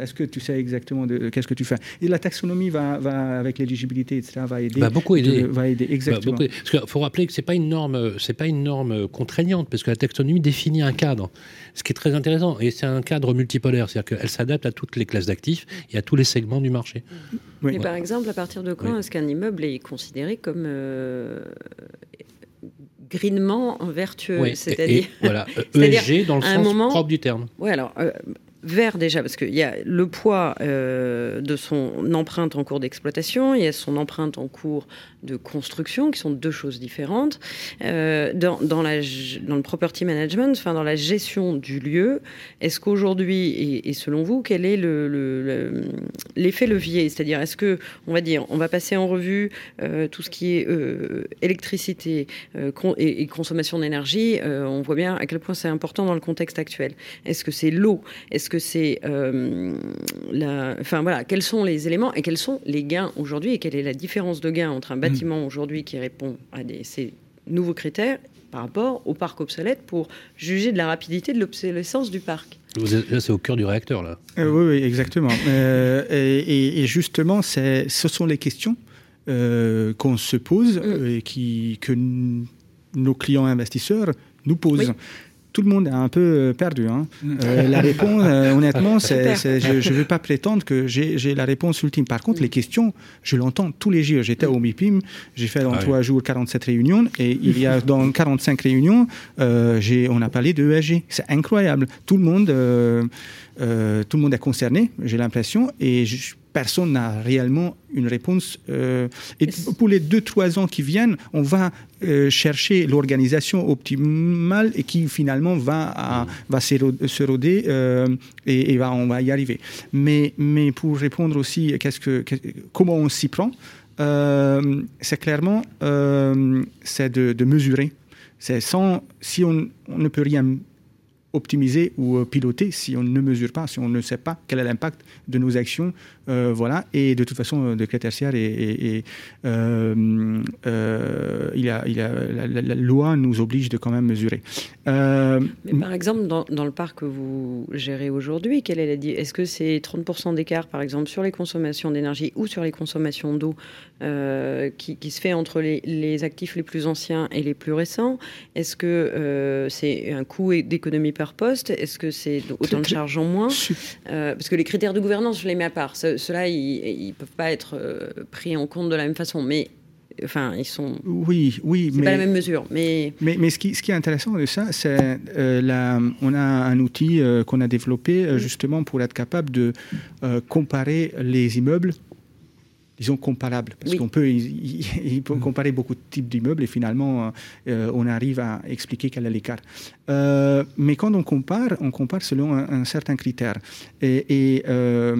est-ce que tu sais exactement qu'est-ce que tu fais? Et la taxonomie va, va avec l'éligibilité, etc., va aider. Va beaucoup aider. va aider, exactement. Parce qu'il faut rappeler que ce n'est pas, une norme, pas une norme contraignante, parce que la taxonomie définit un cadre, ce qui est très intéressant, et c'est un cadre multiple c'est-à-dire qu'elle s'adapte à toutes les classes d'actifs et à tous les segments du marché. Mais par exemple, à partir de quand est-ce qu'un immeuble est considéré comme euh, greenement vertueux C'est-à-dire voilà, [laughs] ESG dans le sens propre du terme. Oui, alors euh, vert déjà, parce qu'il y a le poids euh, de son empreinte en cours d'exploitation, il y a son empreinte en cours de construction, qui sont deux choses différentes. Euh, dans, dans, le property management, enfin dans la gestion du lieu, est-ce qu'aujourd'hui, et, selon vous, quel est l'effet le, levier? C'est-à-dire, est-ce que, on va dire, on va passer en revue euh, tout ce qui est électricité et, et, consommation d'énergie On voit bien à quel point c'est important dans le contexte actuel. Est-ce que c'est l'eau? Est-ce que c'est euh, la, enfin voilà, quels sont les éléments et quels sont les gains aujourd'hui et quelle est la différence de gain entre un bâtiment mm. aujourd'hui qui répond à des, ces nouveaux critères par rapport au parc obsolète pour juger de la rapidité de l'obsolescence du parc. Là, c'est au cœur du réacteur, là. Euh, oui, oui, exactement. [laughs] Euh, et, justement, ce sont les questions qu'on se pose mm. et qui, que nos clients investisseurs nous posent tout le monde est un peu euh, perdu. Hein. Euh, la réponse, euh, honnêtement, [laughs] c'est, je ne veux pas prétendre que j'ai, la réponse ultime. Par contre, les questions, je l'entends tous les jours. J'étais au MIPIM, j'ai fait dans trois jours 47 réunions, et il y a [laughs] dans 45 réunions, j'ai, on a parlé de ESG. C'est incroyable. Tout le monde, tout le monde est concerné, j'ai l'impression, et je, personne n'a réellement une réponse. Euh, et pour les deux, trois ans qui viennent, on va euh, chercher l'organisation optimale et qui finalement va, va se roder euh, et, va, on va y arriver. Mais, mais pour répondre aussi, qu'est-ce que, comment on s'y prend, c'est clairement c'est de, mesurer. C'est sans, si on, on, ne peut rien optimiser ou piloter si on ne mesure pas, si on ne sait pas quel est l'impact de nos actions. Euh, voilà. Et de toute façon, décret tertiaire, et, euh, il a, il a, la, loi nous oblige de quand même mesurer. Mais par exemple, dans, dans, le parc que vous gérez aujourd'hui, quelle est la Est-ce que c'est 30% d'écart, par exemple, sur les consommations d'énergie ou sur les consommations d'eau qui, qui, se fait entre les, les, actifs les plus anciens et les plus récents? Est-ce que c'est un coût d'économie par poste? Est-ce que c'est autant de charges en moins? euh, Parce que les critères de gouvernance, je les mets à part. Ceux-là, ils ne peuvent pas être euh, pris en compte de la même façon. Mais enfin, ils sont. Oui, oui, mais pas la même mesure, mais. Mais, mais ce, qui, ce qui est intéressant de ça, c'est euh, on a un outil qu'on a développé justement pour être capable de comparer les immeubles disons, comparables. Parce qu'on peut, comparer beaucoup de types d'immeubles et finalement, euh, on arrive à expliquer quel est l'écart. Euh, mais quand on compare, on compare selon un, certain critère. Et, euh,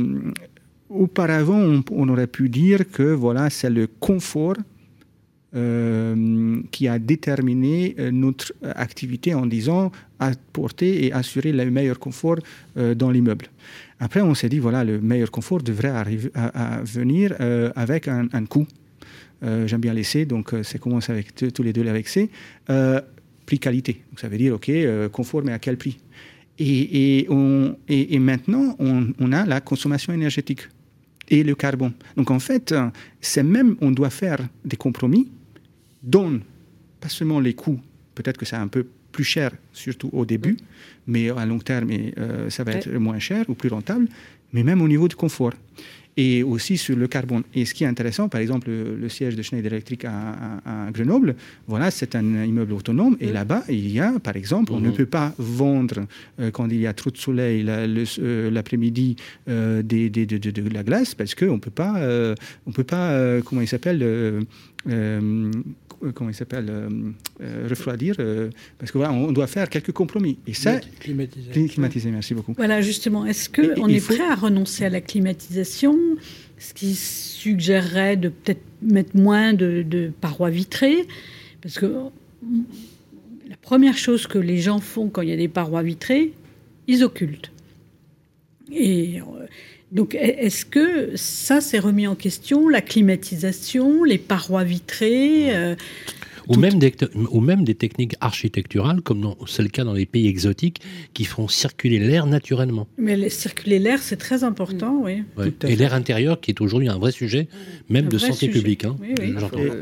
auparavant, on, aurait pu dire que voilà, c'est le confort qui a déterminé notre activité en disant apporter et assurer le meilleur confort dans l'immeuble. Après, on s'est dit, voilà, le meilleur confort devrait arriver venir euh, avec un, coût. Euh, j'aime bien laisser, donc euh, ça commence avec tous les deux avec C. prix qualité. Donc ça veut dire, OK, confort, mais à quel prix? Et, maintenant, on, a la consommation énergétique et le carbone. Donc en fait, c'est même, on doit faire des compromis, dont pas seulement les coûts, peut-être que c'est un peu plus cher, surtout au début, mais à long terme, euh, ça va être moins cher ou plus rentable, mais même au niveau du confort. Et aussi sur le carbone. Et ce qui est intéressant, par exemple, le, siège de Schneider Electric à, Grenoble, voilà, c'est un immeuble autonome. Et là-bas, il y a, par exemple, on ne mhm. peut pas vendre, euh, quand il y a trop de soleil euh, l'après-midi, de, la glace, parce qu'on ne peut pas, on peut pas comment il s'appelle euh, comment il s'appelle, euh, euh, refroidir, parce que voilà, on doit faire quelques compromis. Et ça, climatiser. climatiser merci beaucoup. Voilà, justement, est-ce qu'on est prêt à renoncer à la climatisation? Ce qui suggérerait de peut-être mettre moins de, parois vitrées, parce que la première chose que les gens font quand il y a des parois vitrées, ils occultent. Et donc, est-ce que ça s'est remis en question, la climatisation, les parois vitrées euh, ou, même des, ou même des techniques architecturales, comme c'est le cas dans les pays exotiques, qui font circuler l'air naturellement. Mais circuler l'air, c'est très important, oui. Et l'air intérieur, qui est aujourd'hui un vrai sujet, même de santé publique. Hein,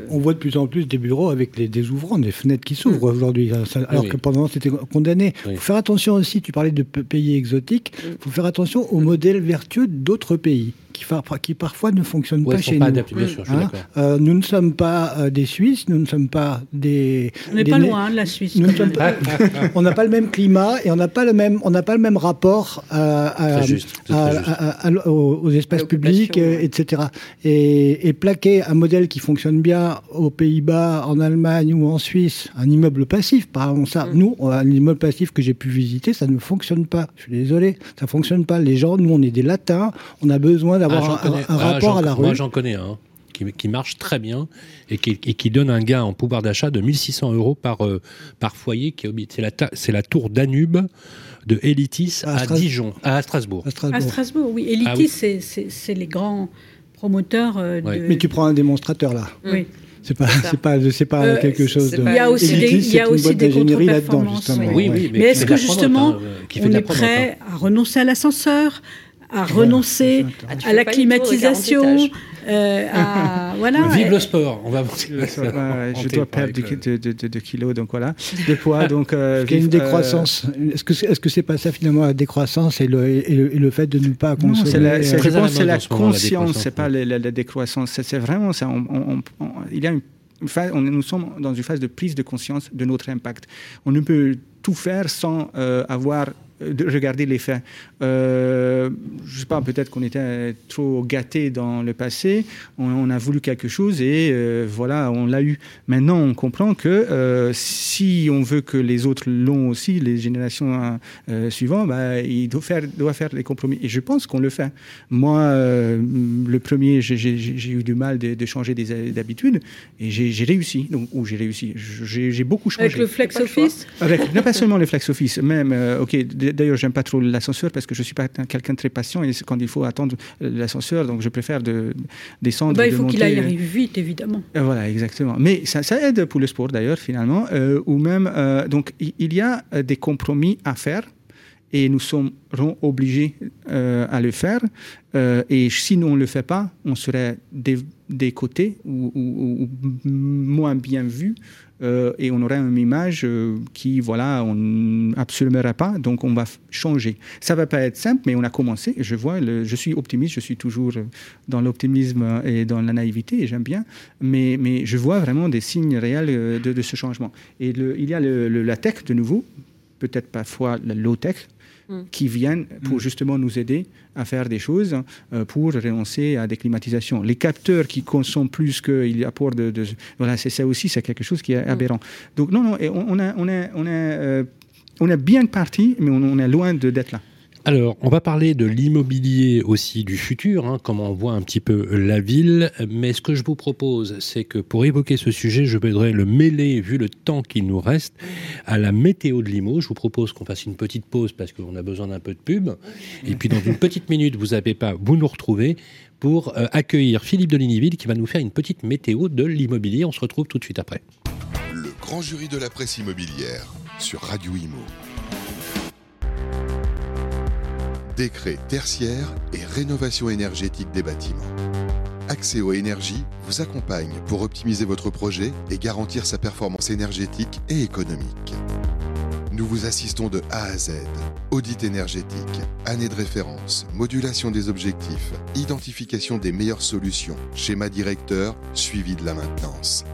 on voit de plus en plus des bureaux avec des ouvrants, des fenêtres qui s'ouvrent mm. aujourd'hui, alors que pendant c'était condamné. Il faut faire attention aussi, tu parlais de pays exotiques, il mm. faut faire attention aux modèles vertueux d'autres pays qui, qui, parfois ne fonctionnent pas chez nous. Hein euh, nous ne sommes pas euh, des Suisses, nous ne sommes pas des. On n'est pas loin de la Suisse. [laughs] on n'a pas le même climat et on n'a pas le même, on n'a pas le même rapport à, aux, espaces publics, etc. Et, et, plaquer un modèle qui fonctionne bien aux Pays-Bas, en Allemagne ou en Suisse, un immeuble passif, par exemple ça. Mm. Nous, un immeuble passif que j'ai pu visiter, ça ne fonctionne pas. Je suis désolé, ça fonctionne pas. Les gens, nous, on est des latins, on a besoin d'avoir ah, un, ah, rapport à la rue. Moi, j'en connais un qui, marche très bien et qui, donne un gain en pouvoir d'achat de 1600 euros par, euh, par foyer. C'est la, la tour Danube de Elitis à, Dijon, à Strasbourg. À Strasbourg, oui. Elitis, ah c'est les grands promoteurs euh, de... Mais tu prends un démonstrateur là. Oui. C'est pas, c'est pas, c'est pas euh, quelque chose de. Il y a aussi des, il y a aussi des contre-performances. Oui. Oui, mais, est-ce que justement, on est prêt à renoncer à l'ascenseur, à renoncer à la climatisation, euh, [laughs] voilà. Vive le sport, on va Je dois perdre de, kilos, donc voilà, des poids. [laughs] Donc, euh, Il y a une décroissance. Est-ce que est-ce que c'est pas ça finalement la décroissance et le, et le, fait de ne pas consommer c'est la, je pense c'est la conscience, c'est pas la, décroissance. C'est vraiment ça. il y a une on, nous sommes dans une phase de prise de conscience de notre impact. On ne peut tout faire sans euh, avoir de regarder les faits. Euh, je sais pas, peut-être qu'on était trop gâté dans le passé, on, a voulu quelque chose et euh, voilà, on l'a eu. Maintenant, on comprend que euh, si on veut que les autres l'ont aussi, les générations suivantes, bah, il doit faire, doit faire les compromis. Et je pense qu'on le fait. Moi, le premier, j'ai eu du mal de, changer des habitudes et j'ai réussi. Donc, ou j'ai réussi. J'ai beaucoup changé. Avec le flex office? Avec, non pas seulement le flex office, même, ok, d'ailleurs, j'aime pas trop l'ascenseur parce que je suis pas quelqu'un de très patient et quand il faut attendre l'ascenseur, donc je préfère de descendre. Bah, il faut qu'il aille vite, évidemment. Euh, voilà, exactement. Mais ça, ça aide pour le sport d'ailleurs, finalement, euh, ou même, euh, donc il y a des compromis à faire et nous serons obligés à le faire. et si nous ne le fait pas, on serait des, des côtés ou, ou, moins bien vus euh, et on aurait une image euh, qui, voilà, on n'absorbera pas, donc on va changer. Ça va pas être simple, mais on a commencé. Je vois, je suis optimiste, je suis toujours dans l'optimisme et dans la naïveté, et j'aime bien, mais, mais je vois vraiment des signes réels euh, de, ce changement. Et il y a la tech de nouveau, peut-être parfois la low-tech, Mm. qui viennent pour mm. justement nous aider à faire des choses euh, pour renoncer à des climatisations. Les capteurs qui consomment plus qu'ils apportent de, de, voilà, c'est ça aussi, c'est quelque chose qui est mm. aberrant. Donc non, non, on, a, on, a, on, a, euh, on est bien parti, mais on, on est loin d'être là. Alors, on va parler de l'immobilier aussi du futur, hein, comment on voit un petit peu la ville. Mais ce que je vous propose, c'est que pour évoquer ce sujet, je voudrais le mêler, vu le temps qu'il nous reste, à la météo de Limo. Je vous propose qu'on fasse une petite pause parce qu'on a besoin d'un peu de pub. Et puis, dans une petite minute, vous n'avez pas, vous nous retrouvez pour euh, accueillir Philippe de Ligniville qui va nous faire une petite météo de l'immobilier. On se retrouve tout de suite après. Le grand jury de la presse immobilière sur Radio Imo. Décret tertiaire et rénovation énergétique des bâtiments. Accéo Énergie vous accompagne pour optimiser votre projet et garantir sa performance énergétique et économique. Nous vous assistons de A à Z. Audit énergétique, année de référence, modulation des objectifs, identification des meilleures solutions, schéma directeur, suivi de la maintenance.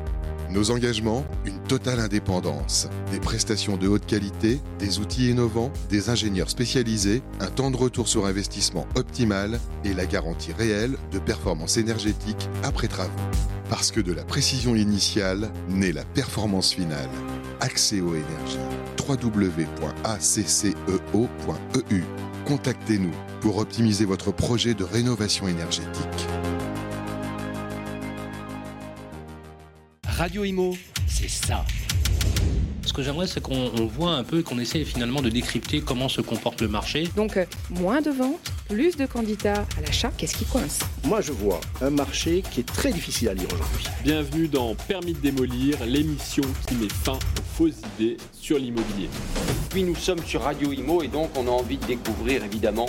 Nos engagements Une totale indépendance, des prestations de haute qualité, des outils innovants, des ingénieurs spécialisés, un temps de retour sur investissement optimal et la garantie réelle de performance énergétique après travaux. Parce que de la précision initiale naît la performance finale. Accéo Énergie. www.acceo.eu. Contactez-nous pour optimiser votre projet de rénovation énergétique. Radio Imo, c'est ça. Ce que j'aimerais, c'est qu'on voit un peu, qu'on essaie finalement de décrypter comment se comporte le marché. Donc, euh, moins de ventes, plus de candidats à l'achat. Qu'est-ce qui coince Moi, je vois un marché qui est très difficile à lire aujourd'hui. Bienvenue dans Permis de démolir, l'émission qui met fin aux fausses idées sur l'immobilier. Puis nous sommes sur Radio Imo et donc on a envie de découvrir évidemment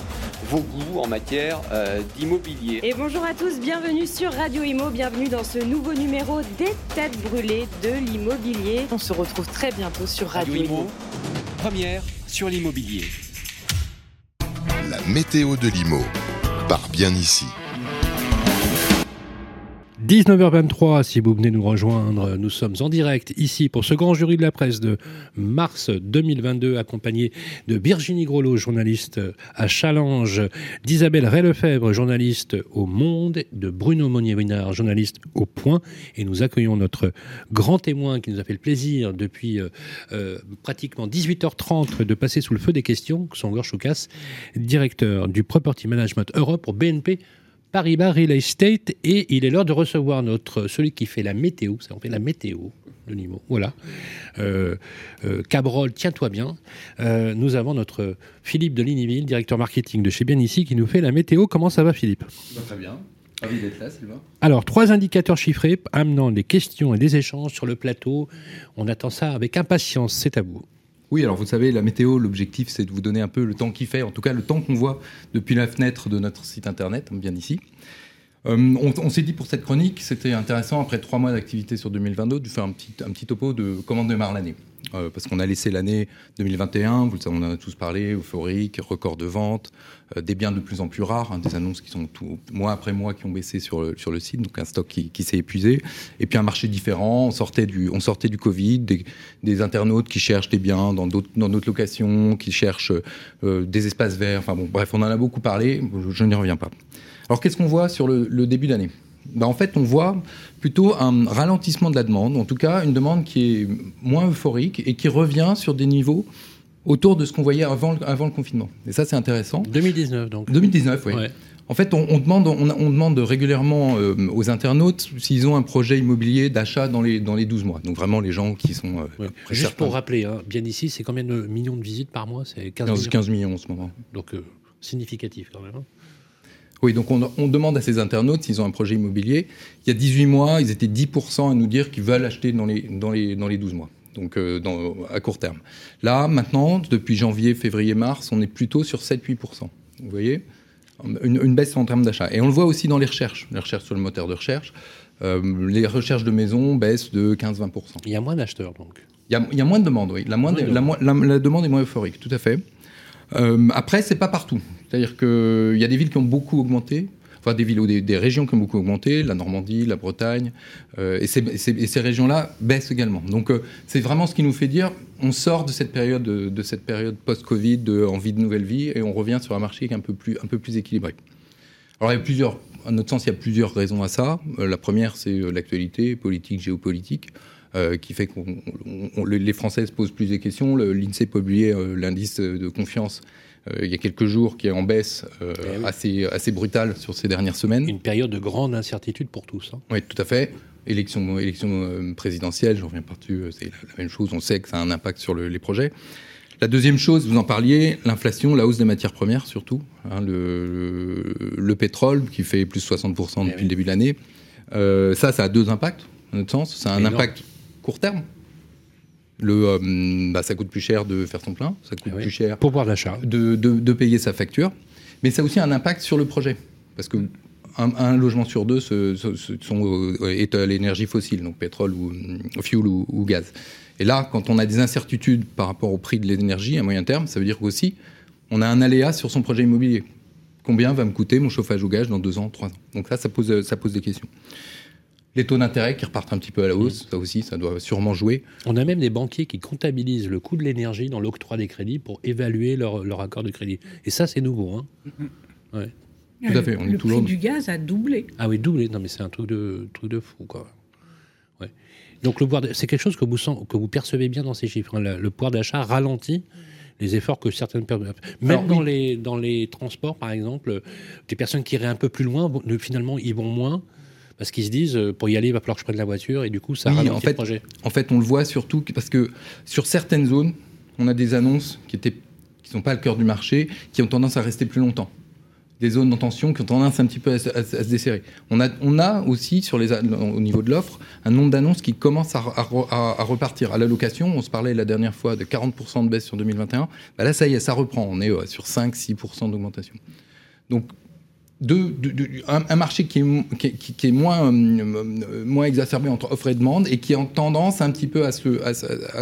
vos goûts en matière euh, d'immobilier. Et bonjour à tous, bienvenue sur Radio Imo, bienvenue dans ce nouveau numéro des têtes brûlées de l'immobilier. On se retrouve très bientôt sur Radio, Imo, première sur l'immobilier. La météo de l'IMO part bien ici. 19h23, si vous venez nous rejoindre, nous sommes en direct ici pour ce grand jury de la presse de mars 2022, accompagné de Virginie Grolot, journaliste à Challenge, d'Isabelle Ray-Lefebvre, journaliste au Monde, de Bruno Monnier-Winard, journaliste au Point. Et nous accueillons notre grand témoin qui nous a fait le plaisir depuis euh, euh, pratiquement 18h30 de passer sous le feu des questions, Songor Choukas, directeur du Property Management Europe pour BNP Paribas Real Estate et il est l'heure de recevoir notre celui qui fait la météo, ça on fait la météo, niveau. Voilà. Euh, euh, Cabrol, tiens-toi bien. Euh, nous avons notre Philippe de Ligniville, directeur marketing de chez Bien ici, qui nous fait la météo. Comment ça va, Philippe? Très bien. Ravi d'être là, Sylvain. Alors, trois indicateurs chiffrés amenant des questions et des échanges sur le plateau. On attend ça avec impatience. C'est à vous. Oui, alors vous savez, la météo, l'objectif, c'est de vous donner un peu le temps qu'il fait, en tout cas le temps qu'on voit depuis la fenêtre de notre site internet, bien ici. Euh, on, s'est dit pour cette chronique, c'était intéressant, après trois mois d'activité sur 2022, de faire un petit, un petit topo de comment démarre l'année. euh, parce qu'on a laissé l'année 2021, vous le savez, on en a tous parlé, euphorique, record de vente, euh, des biens de plus en plus rares, hein, des annonces qui sont tout, mois après mois qui ont baissé sur le, sur le site, donc un stock qui, qui s'est épuisé, et puis un marché différent, on sortait du, on sortait du Covid, des, internautes qui cherchent des biens dans d'autres, dans d'autres locations, qui cherchent des espaces verts, enfin bon, bref, on en a beaucoup parlé, je n'y reviens pas. Alors qu'est-ce qu'on voit sur le, le début d'année? Ben, en fait, on voit plutôt un ralentissement de la demande, en tout cas une demande qui est moins euphorique et qui revient sur des niveaux autour de ce qu'on voyait avant, avant le confinement. Et ça, c'est intéressant. 2019, donc. 2019, oui. Ouais. En fait, on, on demande, on, on demande régulièrement euh, aux internautes s'ils ont un projet immobilier d'achat dans les, dans les 12 mois. Donc vraiment les gens qui sont... euh, Juste certains. pour rappeler, hein, bien ici, c'est combien de millions de visites par mois? C'est 15, 15, millions. 15 millions en ce moment. Donc, euh, significatif quand même. hein. Oui, donc on, on demande à ces internautes s'ils ont un projet immobilier. Il y a 18 mois, ils étaient 10% à nous dire qu'ils veulent acheter dans les, dans les, dans les 12 mois, donc euh, dans, à court terme. Là, maintenant, depuis janvier, février, mars, on est plutôt sur 7-8%. Vous voyez? Une, une baisse en termes d'achat. Et on le voit aussi dans les recherches, les recherches sur le moteur de recherche. Euh, les recherches de maison baissent de 15-20%. Il y a moins d'acheteurs, donc. Il y, a, il y a moins de demandes, oui. La, moins de- Oui, la, mo- la- la demande est moins euphorique, tout à fait. Euh, après, c'est pas partout. C'est-à-dire qu'il y a des villes qui ont beaucoup augmenté, enfin des villes ou des, régions qui ont beaucoup augmenté, la Normandie, la Bretagne, euh, et, ces, régions-là baissent également. Donc euh, c'est vraiment ce qui nous fait dire, on sort de cette période, de, de cette période post-Covid, de envie de nouvelle vie, et on revient sur un marché qui est un peu plus, un peu plus équilibré. Alors il y a plusieurs, à notre sens, il y a plusieurs raisons à ça. Euh, la première, c'est euh, l'actualité politique, géopolitique, euh, qui fait que les Français se posent plus des questions. Le- L'INSEE publiait euh, l'indice de confiance euh, il y a quelques jours, qui est en baisse euh, assez, assez brutale sur ces dernières semaines. Une période de grande incertitude pour tous. hein. Oui, tout à fait. Élection, élection présidentielle, je reviens euh, c'est la, la même chose. On sait que ça a un impact sur le- les projets. La deuxième chose, vous en parliez, l'inflation, la hausse des matières premières surtout. hein, le, le pétrole qui fait plus de 60% depuis le début de l'année. Euh, ça, ça a deux impacts, à notre sens. Ça a un Énorme. impact court terme. Le, euh, bah, ça coûte plus cher de faire son plein, ça coûte plus cher pouvoir d'achat. De, de, de payer sa facture, mais ça a aussi un impact sur le projet, parce que un, un logement sur deux se, se- se- sont, euh, est à l'énergie fossile, donc pétrole ou euh, fuel ou, ou gaz. Et là, quand on a des incertitudes par rapport au prix de l'énergie à moyen terme, ça veut dire qu'aussi on a un aléa sur son projet immobilier. Combien va me coûter mon chauffage au gaz dans deux ans, trois ans? Donc là, ça pose, ça pose des questions. Les taux d'intérêt qui repartent un petit peu à la hausse, ça aussi, ça doit sûrement jouer. On a même des banquiers qui comptabilisent le coût de l'énergie dans l'octroi des crédits pour évaluer leur, leur accord de crédit. Et ça, c'est nouveau. Hein Ouais. Tout à fait, on le est toujours- prix du gaz a doublé. Ah oui, doublé. Non, mais c'est un truc de, truc de fou, quoi. Ouais. Donc, le pouvoir, c'est quelque chose que vous, sent- que vous percevez bien dans ces chiffres. hein. Le, le pouvoir d'achat ralentit les efforts que certaines personnes. Même Alors, dans, oui. les, dans les transports, par exemple, des personnes qui iraient un peu plus loin, finalement, ils vont moins. Parce qu'ils se disent, euh, pour y aller, il va falloir que je prenne la voiture, et du coup, ça Oui, ralentit en le fait, projet. En fait, on le voit surtout parce que sur certaines zones, on a des annonces qui étaient qui sont pas le cœur du marché, qui ont tendance à rester plus longtemps. Des zones en tension qui ont tendance un petit peu à, se- à se à se desserrer. On a, on a aussi sur les, au niveau de l'offre un nombre d'annonces qui commence à repartir. À la location, on se parlait la dernière fois de 40% de baisse sur 2021. Bah là, ça y est, ça reprend. On est euh, sur 5-6% d'augmentation. Donc, deux- un, marché qui est, moins, euh, euh, moins exacerbé entre offre et demande et qui a tendance un petit peu à se,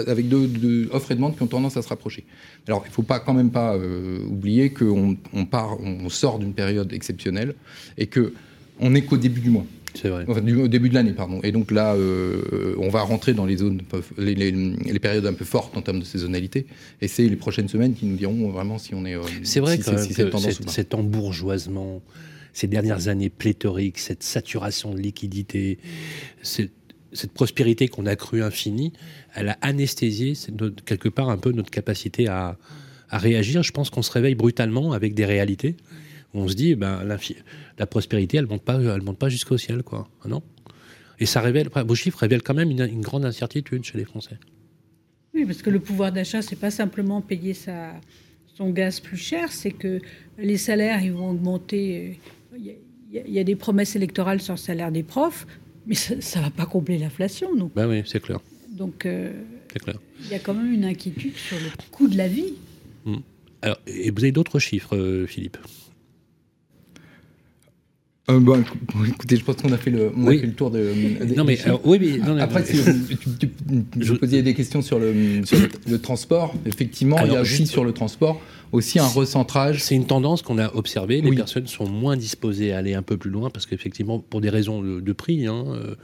avec deux, offres et demande qui ont tendance à se rapprocher. Alors, il ne faut pas quand même pas euh, oublier qu'on on part, on sort d'une période exceptionnelle et que on n'est qu'au début du mois. C'est vrai. Enfin, du, au début de l'année, pardon. Et donc là, euh, on va rentrer dans les zones, les, les- les périodes un peu fortes en termes de saisonnalité. Et c'est les prochaines semaines qui nous diront vraiment si on est. euh, C'est vrai si quand même si que tendance cet, embourgeoisement, ces dernières années pléthoriques, cette saturation de liquidité, cette, cette prospérité qu'on a cru infinie, elle a anesthésié notre- quelque part un peu notre capacité à, à réagir. Je pense qu'on se réveille brutalement avec des réalités. Où On se dit, ben, l'infi- la prospérité, elle monte pas, elle monte pas jusqu'au ciel, quoi. Ah non Et ça révèle, vos chiffres révèlent quand même une, une grande incertitude chez les Français. Oui, parce que le pouvoir d'achat, c'est pas simplement payer sa, son gaz plus cher, c'est que les salaires, ils vont augmenter. euh, Il y, a- il y a- il y a des promesses électorales sur le salaire des profs, mais ça ne va pas combler l'inflation. Donc, Ben oui, c'est clair. donc euh, C'est clair. il y a quand même une inquiétude sur le coût de la vie. Hmm. Alors, et vous avez d'autres chiffres, euh, Philippe? Euh, bon, écoutez, je pense qu'on a fait le, on a Oui. fait le tour de. des- Non, mais, alors, oui, mais- non, Après, mais- si tu, tu, tu- je posais des questions sur le, sur le, le transport. Effectivement, il y a Alors, aussi juste- sur le transport aussi un recentrage. C'est une tendance qu'on a observée. Les Oui. personnes sont moins disposées à aller un peu plus loin parce qu'effectivement, pour des raisons de, de prix, hein, euh,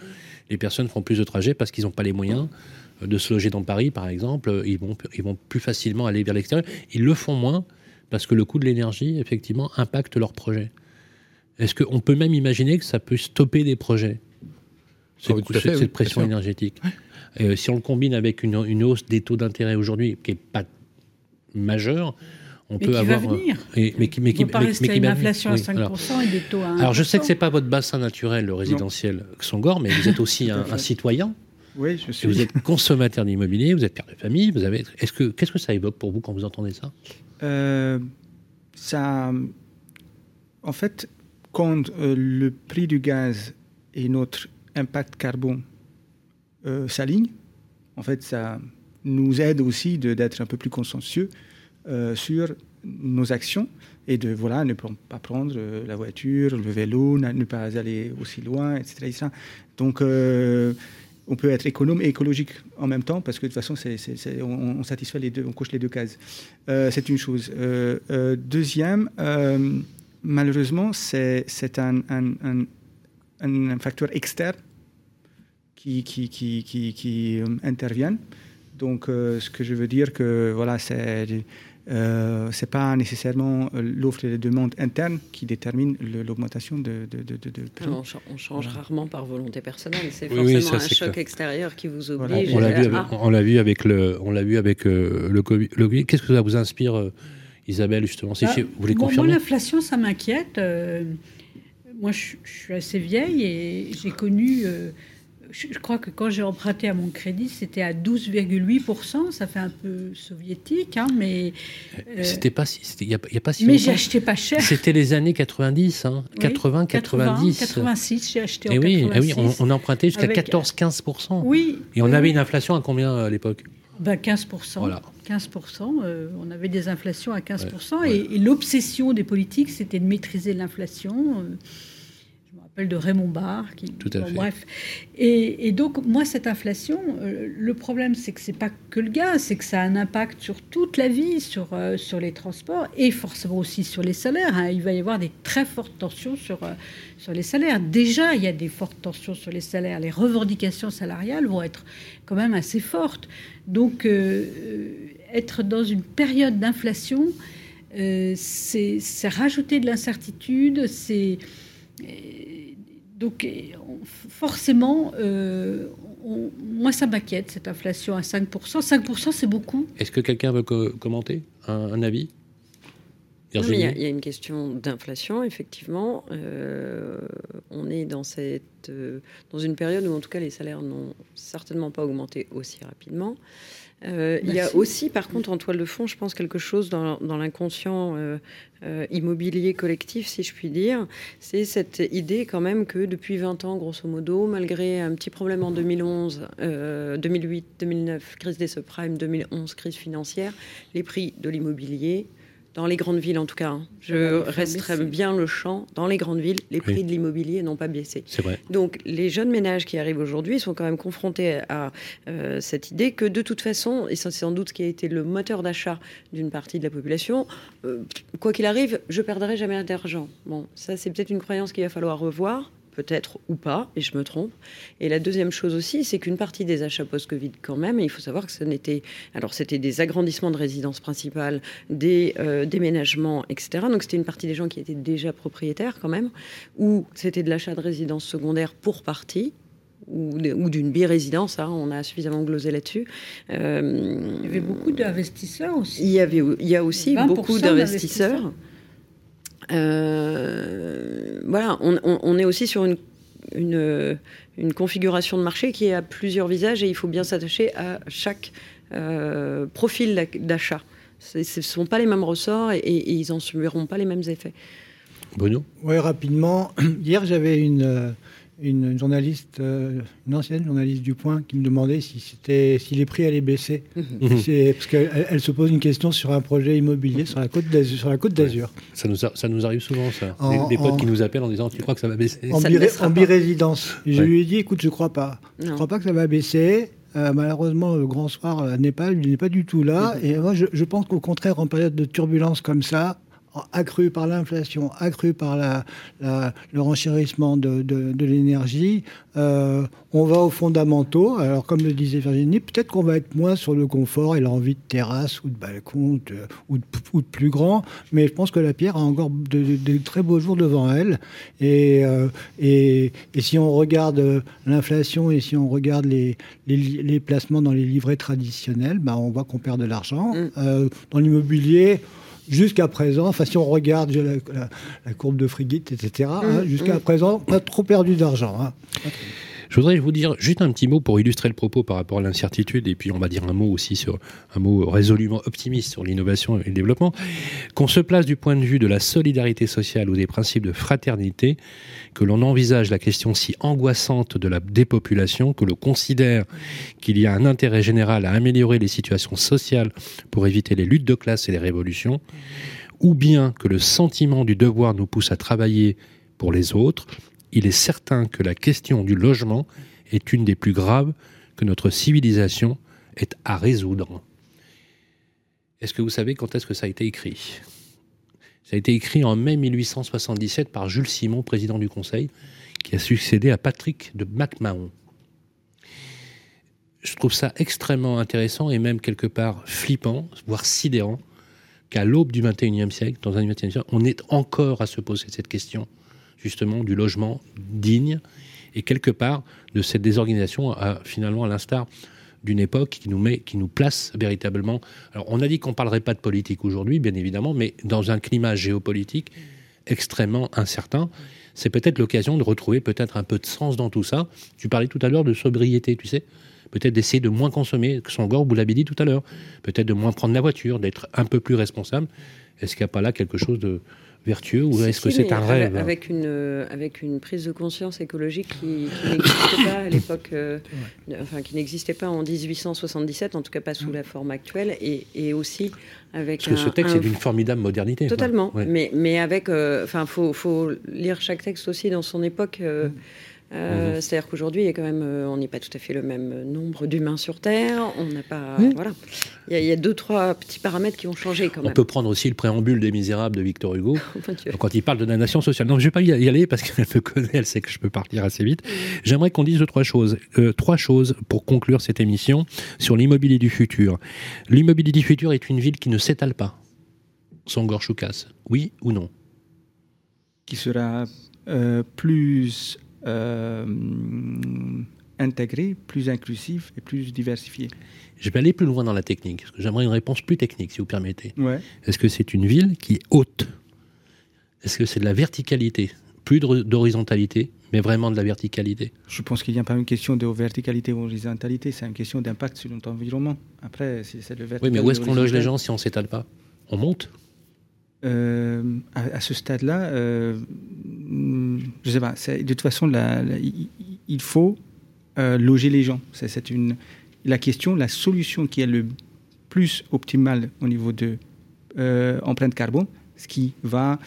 les personnes font plus de trajets parce qu'ils n'ont pas les moyens euh, de se loger dans Paris, par exemple. Euh, Ils vont, ils vont plus facilement aller vers l'extérieur. Ils le font moins parce que le coût de l'énergie, effectivement, impacte leur projet. Est-ce qu'on peut même imaginer que ça peut stopper des projets? Cette, Ah oui, cette oui, pression énergétique Euh, Si on le combine avec une, une hausse des taux d'intérêt aujourd'hui qui n'est pas majeure, on Mais peut qui va avoir. venir. et- mais qui, mais On qui, pas mais- rester mais une inflation à oui, 5% alors. et des taux à 1%. Alors je sais que c'est pas votre bassin naturel, le résidentiel Songor, mais vous êtes aussi [laughs] un, un citoyen. Oui, je Et suis. vous êtes consommateur d'immobilier, vous êtes père de famille, vous avez. Est-ce que qu'est-ce que ça évoque pour vous quand vous entendez ça? Euh, ça, en fait, quand euh, le prix du gaz et notre impact carbone euh, s'alignent, en fait, ça nous aide aussi d'être un peu plus consciencieux euh, sur nos actions et de voilà ne pas prendre la voiture, le vélo, ne pas aller aussi loin, etc. Donc on peut être économe et écologique en même temps parce que de toute façon, on, on satisfait les deux, on coche les deux cases. C'est une chose. Deuxième, malheureusement, c'est un, un, un- un facteur externe qui, qui, qui, qui, qui, euh, interviennent. Donc, euh, ce que je veux dire que voilà, c'est euh, c'est pas nécessairement l'offre et la demande interne qui détermine l'augmentation de, de, de, de- de prix. Alors, on, cha- on change Voilà. rarement par volonté personnelle. C'est Oui, oui, forcément ça, un choc clair. extérieur qui vous Voilà. oblige. On l'a vu, à- avec, on l'a vu avec le, on l'a vu avec euh, le Covid. Qu'est-ce que ça vous inspire, euh, Isabelle justement Si Bah, vous voulez moi- Moi, confirmer l'inflation, ça m'inquiète. Euh, moi, je, je suis assez vieille et j'ai connu. euh, je, je crois que quand j'ai emprunté à mon crédit, c'était à 12,8%. Ça fait un peu soviétique, hein, mais. euh, C'était pas si, il y a, pas si mais j'ai acheté pas cher. C'était les années 90, hein, Oui, 80, 90. 86, j'ai acheté en Et oui, eh oui, 86. on, on empruntait jusqu'à Avec- 14-15%. Oui. Et on oui, avait oui. une inflation à combien à l'époque? Ben, 15%. Voilà. 15%. euh, on avait des inflations à 15%. Ouais, Et, et l'obsession des politiques, c'était de maîtriser l'inflation. euh, je me rappelle de Raymond Barre. Qui, Tout à bon, fait. Bref. Et, et donc, moi, cette inflation, euh, le problème, c'est que c'est pas que le gaz, c'est que ça a un impact sur toute la vie, sur, sur les transports et forcément aussi sur les salaires. hein. Il va y avoir des très fortes tensions sur, sur les salaires. Déjà, il y a des fortes tensions sur les salaires. Les revendications salariales vont être quand même assez fortes. Donc, être dans une période d'inflation, euh, c'est rajouter de l'incertitude, c'est euh, donc euh, forcément, euh, on- moi ça m'inquiète cette inflation à 5%. 5% c'est beaucoup. Est-ce que quelqu'un veut co- commenter un, un avis? Il y, a- y une question d'inflation, effectivement. Euh, on est dans, cette, euh, dans une période où, en tout cas, les salaires n'ont certainement pas augmenté aussi rapidement. Euh, il y a aussi, par contre, en toile de fond, je pense quelque chose dans, dans l'inconscient euh, euh, immobilier collectif, si je puis dire. C'est cette idée quand même que depuis 20 ans, grosso modo, malgré un petit problème en 2011, euh, 2008, 2009, crise des subprimes, 2011, crise financière, les prix de l'immobilier dans les grandes villes en tout cas. hein. Je resterai bien le champ. Dans les grandes villes, les prix Oui. de l'immobilier n'ont pas baissé. C'est vrai. Donc les jeunes ménages qui arrivent aujourd'hui sont quand même confrontés à euh, cette idée que de toute façon, et ça, c'est sans doute ce qui a été le moteur d'achat d'une partie de la population, euh, quoi qu'il arrive, je perdrai jamais d'argent. Bon, ça c'est peut-être une croyance qu'il va falloir revoir peut-être ou pas, et je me trompe. Et la deuxième chose aussi, c'est qu'une partie des achats post-Covid quand même, il faut savoir que ce n'était... Alors c'était des agrandissements de résidences principales, des euh, déménagements, etc. Donc c'était une partie des gens qui étaient déjà propriétaires quand même, ou c'était de l'achat de résidences secondaires pour partie, ou, d'une bi-résidence, hein, on a suffisamment glosé là-dessus. Euh, Il y avait beaucoup d'investisseurs aussi. il y, avait, il y a aussi 20% beaucoup d'investisseurs. Euh, voilà, on, on- on est aussi sur une, une, une configuration de marché qui a plusieurs visages et il faut bien s'attacher à chaque euh, profil d'ac- d'achat. Ce ne sont pas les mêmes ressorts et, et ils n'en subiront pas les mêmes effets. Bruno? Oui, rapidement. [clears throat] Hier, j'avais une, euh, une journaliste, euh, une ancienne journaliste du Point, qui me demandait si c'était si les prix allaient baisser. Mhm. C'est- Parce qu'elle elle se pose une question sur un projet immobilier sur la côte d'Azur. Sur la côte d'Azur. Ça nous, a- ça nous arrive souvent, ça. En- des, des potes en- qui nous appellent en disant Tu crois que ça va baisser? En, biré- en birésidence. Je Ouais. lui ai dit, écoute, je crois pas. Je Non. crois pas que ça va baisser. Euh, malheureusement, le grand soir à Népal, il n'est pas du tout là. Et moi, je, je pense qu'au contraire, en période de turbulence comme ça, accrue par l'inflation, accrue par la, la- le renchérissement de, de- de l'énergie, euh, on va aux fondamentaux. Alors, comme le disait Virginie, peut-être qu'on va être moins sur le confort et l'envie de terrasse ou de balcon de- ou, de, ou de plus grand, mais je pense que la pierre a encore de, très beaux jours devant elle. Et, euh, et, et si on regarde l'inflation et si on regarde les, les, li- les placements dans les livrets traditionnels, bah, on voit qu'on perd de l'argent. Euh, dans l'immobilier, jusqu'à présent, enfin si on regarde la, la- la courbe de Frigit, etc., hein, Mm, jusqu'à mm. présent, pas trop perdu d'argent. hein. Je voudrais vous dire juste un petit mot pour illustrer le propos par rapport à l'incertitude, et puis on va dire un mot aussi sur un mot résolument optimiste sur l'innovation et le développement. Qu'on se place du point de vue de la solidarité sociale ou des principes de fraternité, que l'on envisage la question si angoissante de la dépopulation, que l'on considère qu'il y a un intérêt général à améliorer les situations sociales pour éviter les luttes de classe et les révolutions, ou bien que le sentiment du devoir nous pousse à travailler pour les autres, il est certain que la question du logement est une des plus graves que notre civilisation est à résoudre. Est-ce que vous savez quand est-ce que ça a été écrit? Ça a été écrit en mai 1877 par Jules Simon, président du Conseil, qui a succédé à Patrick de MacMahon. Je trouve ça extrêmement intéressant et même quelque part flippant, voire sidérant, qu'à l'aube du 21e siècle, dans un 21e siècle, on est encore à se poser cette question, justement, du logement digne, et quelque part de cette désorganisation, à, finalement, à l'instar d'une époque qui nous met, qui nous place véritablement. Alors, on a dit qu'on parlerait pas de politique aujourd'hui, bien évidemment, mais dans un climat géopolitique extrêmement incertain, c'est peut-être l'occasion de retrouver peut-être un peu de sens dans tout ça. Tu parlais tout à l'heure de sobriété, tu sais peut-être d'essayer de moins consommer, que Sangor, vous l'avez dit tout à l'heure, peut-être de moins prendre la voiture, d'être un peu plus responsable. Est-ce qu'il n'y a pas là quelque chose de vertueux ou est-ce que Si, c'est un rêve? avec une, euh, avec une prise de conscience écologique qui, qui n'existait pas à l'époque, euh, enfin qui n'existait pas en 1877, en tout cas pas sous la forme actuelle, et, et aussi avec Parce que ce texte un- est d'une formidable modernité. Totalement, Ouais. mais, mais avec, euh, enfin, faut, faut lire chaque texte aussi dans son époque. euh, euh, Mhm. C'est-à-dire qu'aujourd'hui, il y a quand même, euh, on n'est pas tout à fait le même nombre d'humains sur Terre. On n'a pas, Oui. voilà. Il y, a, il y a deux, trois petits paramètres qui ont changé quand On même. peut prendre aussi le préambule des Misérables de Victor Hugo, [laughs] Dieu. quand il parle de la nation sociale. Non, je ne vais pas y aller parce qu'elle me connaît, elle sait que je peux partir assez vite. J'aimerais qu'on dise deux, trois choses. Euh, trois choses pour conclure cette émission sur l'immobilier du futur. L'immobilier du futur est une ville qui ne s'étale pas. Sangor Choukas, oui ou non? Qui sera euh, plus intégré, plus inclusif et plus diversifié. Je vais aller plus loin dans la technique. parce que J'aimerais une réponse plus technique, si vous permettez. Ouais. Est-ce que c'est une ville qui est haute? Est-ce que c'est de la verticalité? Plus d'horizontalité, mais vraiment de la verticalité? Je pense qu'il n'y a pas une question de verticalité ou horizontalité, c'est une question d'impact sur notre environnement. Après, c'est le Oui, vertical. mais où est-ce qu'on loge les gens si on s'étale pas? On monte? Euh, à, ce stade-là, euh, je sais pas. De toute façon, il- faut euh, loger les gens. C'est la question, la solution qui est le plus optimale au niveau de euh, empreinte carbone, ce qui va,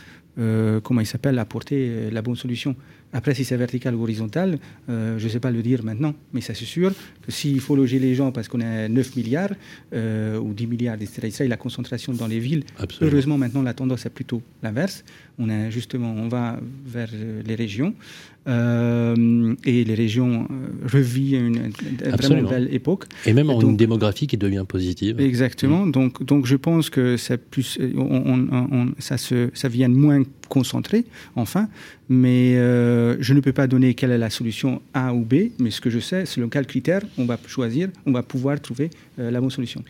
comment il s'appelle, apporter la bonne solution. Après, si c'est vertical ou horizontal, euh, je ne sais pas le dire maintenant, mais ça c'est sûr que s'il faut loger les gens parce qu'on a 9 milliards euh, ou 10 milliards, etc., etc., et la concentration dans les villes, Absolument. heureusement maintenant la tendance est plutôt l'inverse. On a justement, on va vers euh, les régions euh, et les régions euh, revivent une, une vraiment Absolument. belle époque. Et même en Donc, une démographie qui devient positive. Exactement. Mm. Donc, donc, je pense que c'est plus, on, on- on- on- ça, se, ça vient moins concentré, enfin. Mais euh, je ne peux pas donner quelle est la solution A ou B. Mais ce que je sais, selon quel critère on va choisir, on va pouvoir trouver euh, la bonne solution.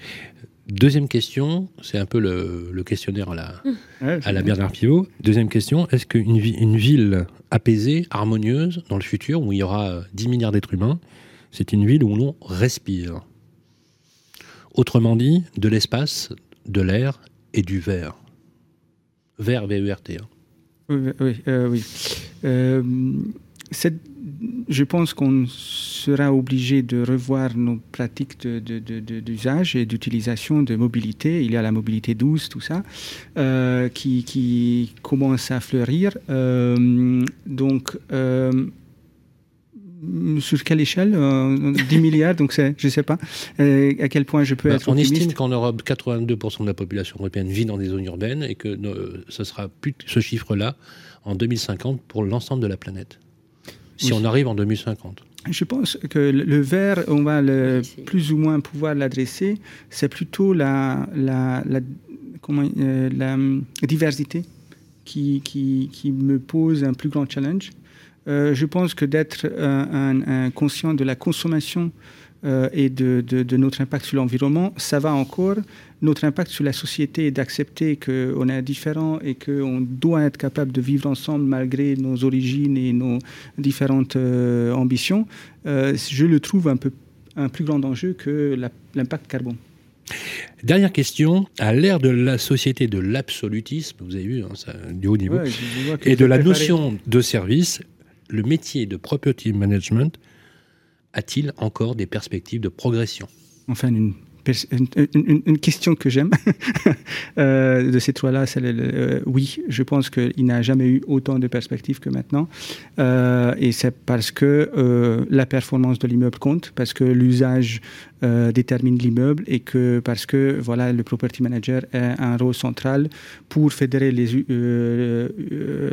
Deuxième question, c'est un peu le, le questionnaire à la, Ouais, à la Bernard Pivot. Deuxième question, est-ce qu'une vi- une ville apaisée, harmonieuse, dans le futur, où il y aura euh, 10 milliards d'êtres humains, c'est une ville où l'on respire? Autrement dit, de l'espace, de l'air et du verre. Vert, V-E-R-T. hein. Oui, oui, euh, oui. Euh, cette- je pense qu'on sera obligé de revoir nos pratiques d'usage de, de, et d'utilisation de mobilité. Il y a la mobilité douce, tout ça, euh, qui, qui, commence à fleurir. Euh, donc, euh, sur quelle échelle 10 milliards, donc je ne sais pas à quel point je peux bah, être. On estime qu'en Europe, 82% de la population européenne vit dans des zones urbaines et que ce sera plus ce chiffre-là en 2050 pour l'ensemble de la planète. Si on arrive en 2050. Je pense que le vert, on va le, plus ou moins pouvoir l'adresser, c'est plutôt la, la, la, comment, euh, la diversité qui, qui, qui, me pose un plus grand challenge. Euh, je pense que d'être un, un, conscient de la consommation euh, et de, de, de, notre impact sur l'environnement, ça va encore. Notre impact sur la société est d'accepter qu'on est différent et qu'on doit être capable de vivre ensemble malgré nos origines et nos différentes euh, ambitions. Euh, je le trouve un peu un plus grand enjeu que l'impact carbone. Dernière question, à l'ère de la société de l'absolutisme, vous avez vu, hein, ça, du haut niveau, et de la notion de service, le métier de property management a-t-il encore des perspectives de progression? Une, question que j'aime [laughs] euh, de ces trois-là, c'est euh, oui, je pense qu'il n'a jamais eu autant de perspectives que maintenant. Euh, et c'est parce que la performance de l'immeuble compte, parce que l'usage détermine l'immeuble et que parce que voilà, le property manager a un rôle central pour fédérer les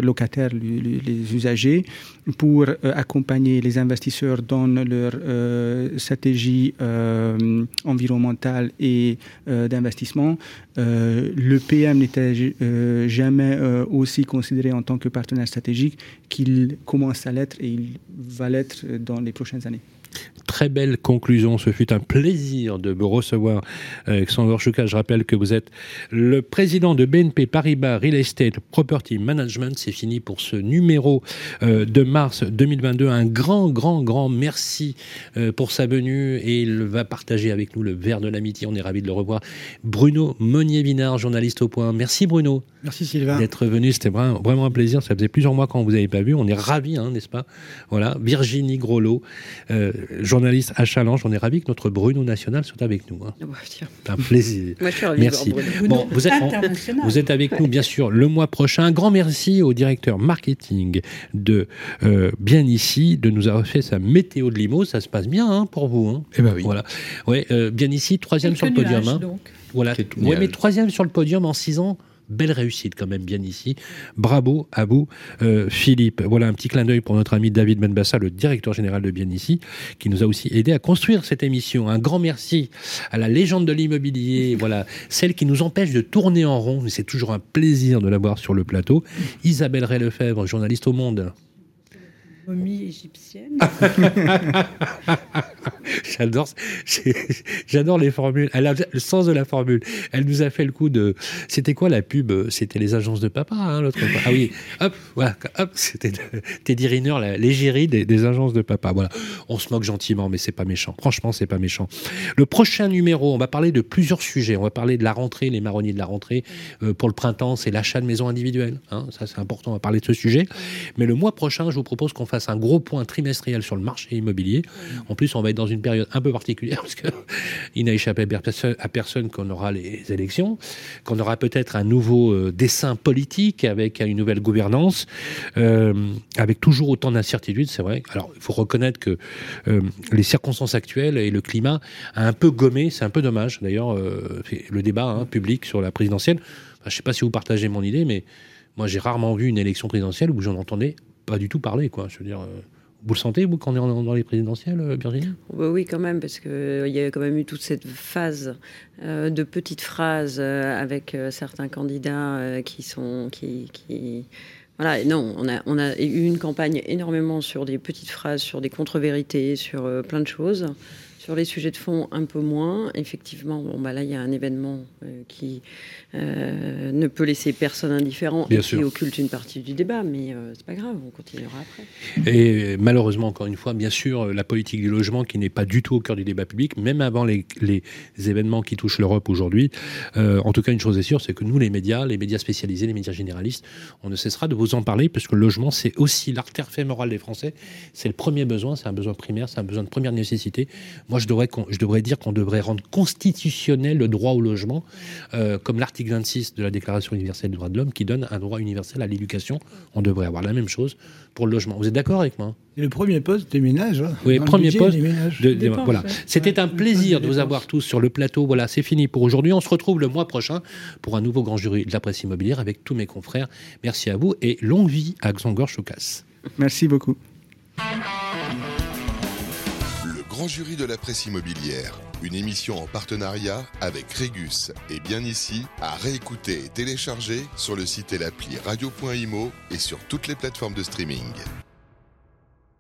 locataires, les, usagers, pour accompagner les investisseurs dans leur stratégie environnementale et euh, d'investissement. Euh, le PM n'était euh, jamais aussi considéré en tant que partenaire stratégique qu'il commence à l'être et il va l'être dans les prochaines années. Très belle conclusion. Ce fut un plaisir de vous recevoir, Alexandre Chouka. Je rappelle que vous êtes le président de BNP Paribas Real Estate Property Management. C'est fini pour ce numéro euh, de mars 2022. Un grand, grand, grand merci euh, pour sa venue et il va partager avec nous le verre de l'amitié. On est ravis de le revoir. Bruno Monnier-Vinard, journaliste au point. Merci Bruno. Merci Sylvain. D'être venu. C'était vraiment un plaisir. Ça faisait plusieurs mois qu'on vous avait pas vu. On est ravis, hein, n'est-ce pas? Voilà. Virginie Grolot. Euh, journaliste à Challenge. On est ravis que notre Bruno National soit avec nous. Hein. Oh, un plaisir. merci. Bon, vous, êtes, vous êtes avec nous, bien sûr, le mois prochain. Un grand merci au directeur marketing de euh, Bien Ici de nous avoir fait sa météo de limo. Ça se passe bien hein, pour vous. Hein. Eh ben oui. Voilà. Ouais, euh, Bien Ici, troisième sur le podium. Hein. Voilà. Ouais, mais troisième sur le podium en six ans. Belle réussite quand même bien ici. Bravo à vous, euh, Philippe. Voilà un petit clin d'œil pour notre ami David Benbassa, le directeur général de Bien ici, qui nous a aussi aidé à construire cette émission. Un grand merci à la légende de l'immobilier, voilà, celle qui nous empêche de tourner en rond. C'est toujours un plaisir de la voir sur le plateau. Isabelle Ray Lefebvre, journaliste au Monde momie égyptienne. [laughs] j'adore, j'adore les formules. Elle a le sens de la formule. Elle nous a fait le coup de. C'était quoi la pub? C'était les agences de papa, hein, l'autre. Ah oui, hop, voilà, hop, c'était Teddy Riner, l'égérie des, des, agences de papa. Voilà, on se moque gentiment, mais c'est pas méchant. Franchement, c'est pas méchant. Le prochain numéro, on va parler de plusieurs sujets. On va parler de la rentrée, les marronniers de la rentrée. Euh, pour le printemps, c'est l'achat de maisons individuelles. Hein, ça, c'est important. On va parler de ce sujet. Mais le mois prochain, je vous propose qu'on fasse un gros point trimestriel sur le marché immobilier. En plus, on va être dans une période un peu particulière [laughs] parce qu'il n'a échappé à personne qu'on aura les élections, qu'on aura peut-être un nouveau euh, dessin politique avec une nouvelle gouvernance, euh, avec toujours autant d'incertitudes, c'est vrai. Alors, il faut reconnaître que euh, les circonstances actuelles et le climat a un peu gommé, c'est un peu dommage d'ailleurs, le débat hein, public sur la présidentielle. je ne sais pas si vous partagez mon idée, mais moi j'ai rarement vu une élection présidentielle où j'en entendais pas du tout parler, quoi. Je veux dire. Euh, vous le sentez, vous, quand on est dans les présidentielles, euh, Virginie? Oui, quand même, parce qu'il euh, y a quand même eu toute cette phase de petites phrases avec certains candidats qui sont. Qui, qui... Voilà, non, on a, on a eu une campagne énormément sur des petites phrases, sur des contre-vérités, sur plein de choses Sur les sujets de fond, un peu moins. Effectivement, bon, bah là, il y a un événement euh, qui euh, ne peut laisser personne indifférent Bien et sûr. qui occulte une partie du débat, mais euh, c'est pas grave, on continuera après. Et malheureusement, encore une fois, bien sûr, la politique du logement qui n'est pas du tout au cœur du débat public, même avant les, les événements qui touchent l'Europe aujourd'hui. Euh, en tout cas, une chose est sûre, c'est que nous, les médias, les médias spécialisés, les médias généralistes, on ne cessera de vous en parler, parce que le logement, c'est aussi l'artère fémorale des Français. C'est le premier besoin, c'est un besoin primaire, c'est un besoin de première nécessité. Moi, je devrais, qu'on- je devrais dire qu'on devrait rendre constitutionnel le droit au logement, euh, comme l'article 26 de la Déclaration universelle des droits de l'homme, qui donne un droit universel à l'éducation. On devrait avoir la même chose pour le logement. Vous êtes d'accord avec moi C'est le premier poste des ménages. hein. oui, le premier budget poste. des ménages. de- de- Dépenses, voilà. ouais. C'était un plaisir de vous avoir tous sur le plateau. Voilà, c'est fini pour aujourd'hui. On se retrouve le mois prochain pour un nouveau grand jury de la presse immobilière avec tous mes confrères. Merci à vous et longue vie à Xangor Choukas. Merci beaucoup. Grand jury de la presse immobilière, une émission en partenariat avec Régus et bien ici, à réécouter et télécharger sur le site et l'appli radio.imo et sur toutes les plateformes de streaming.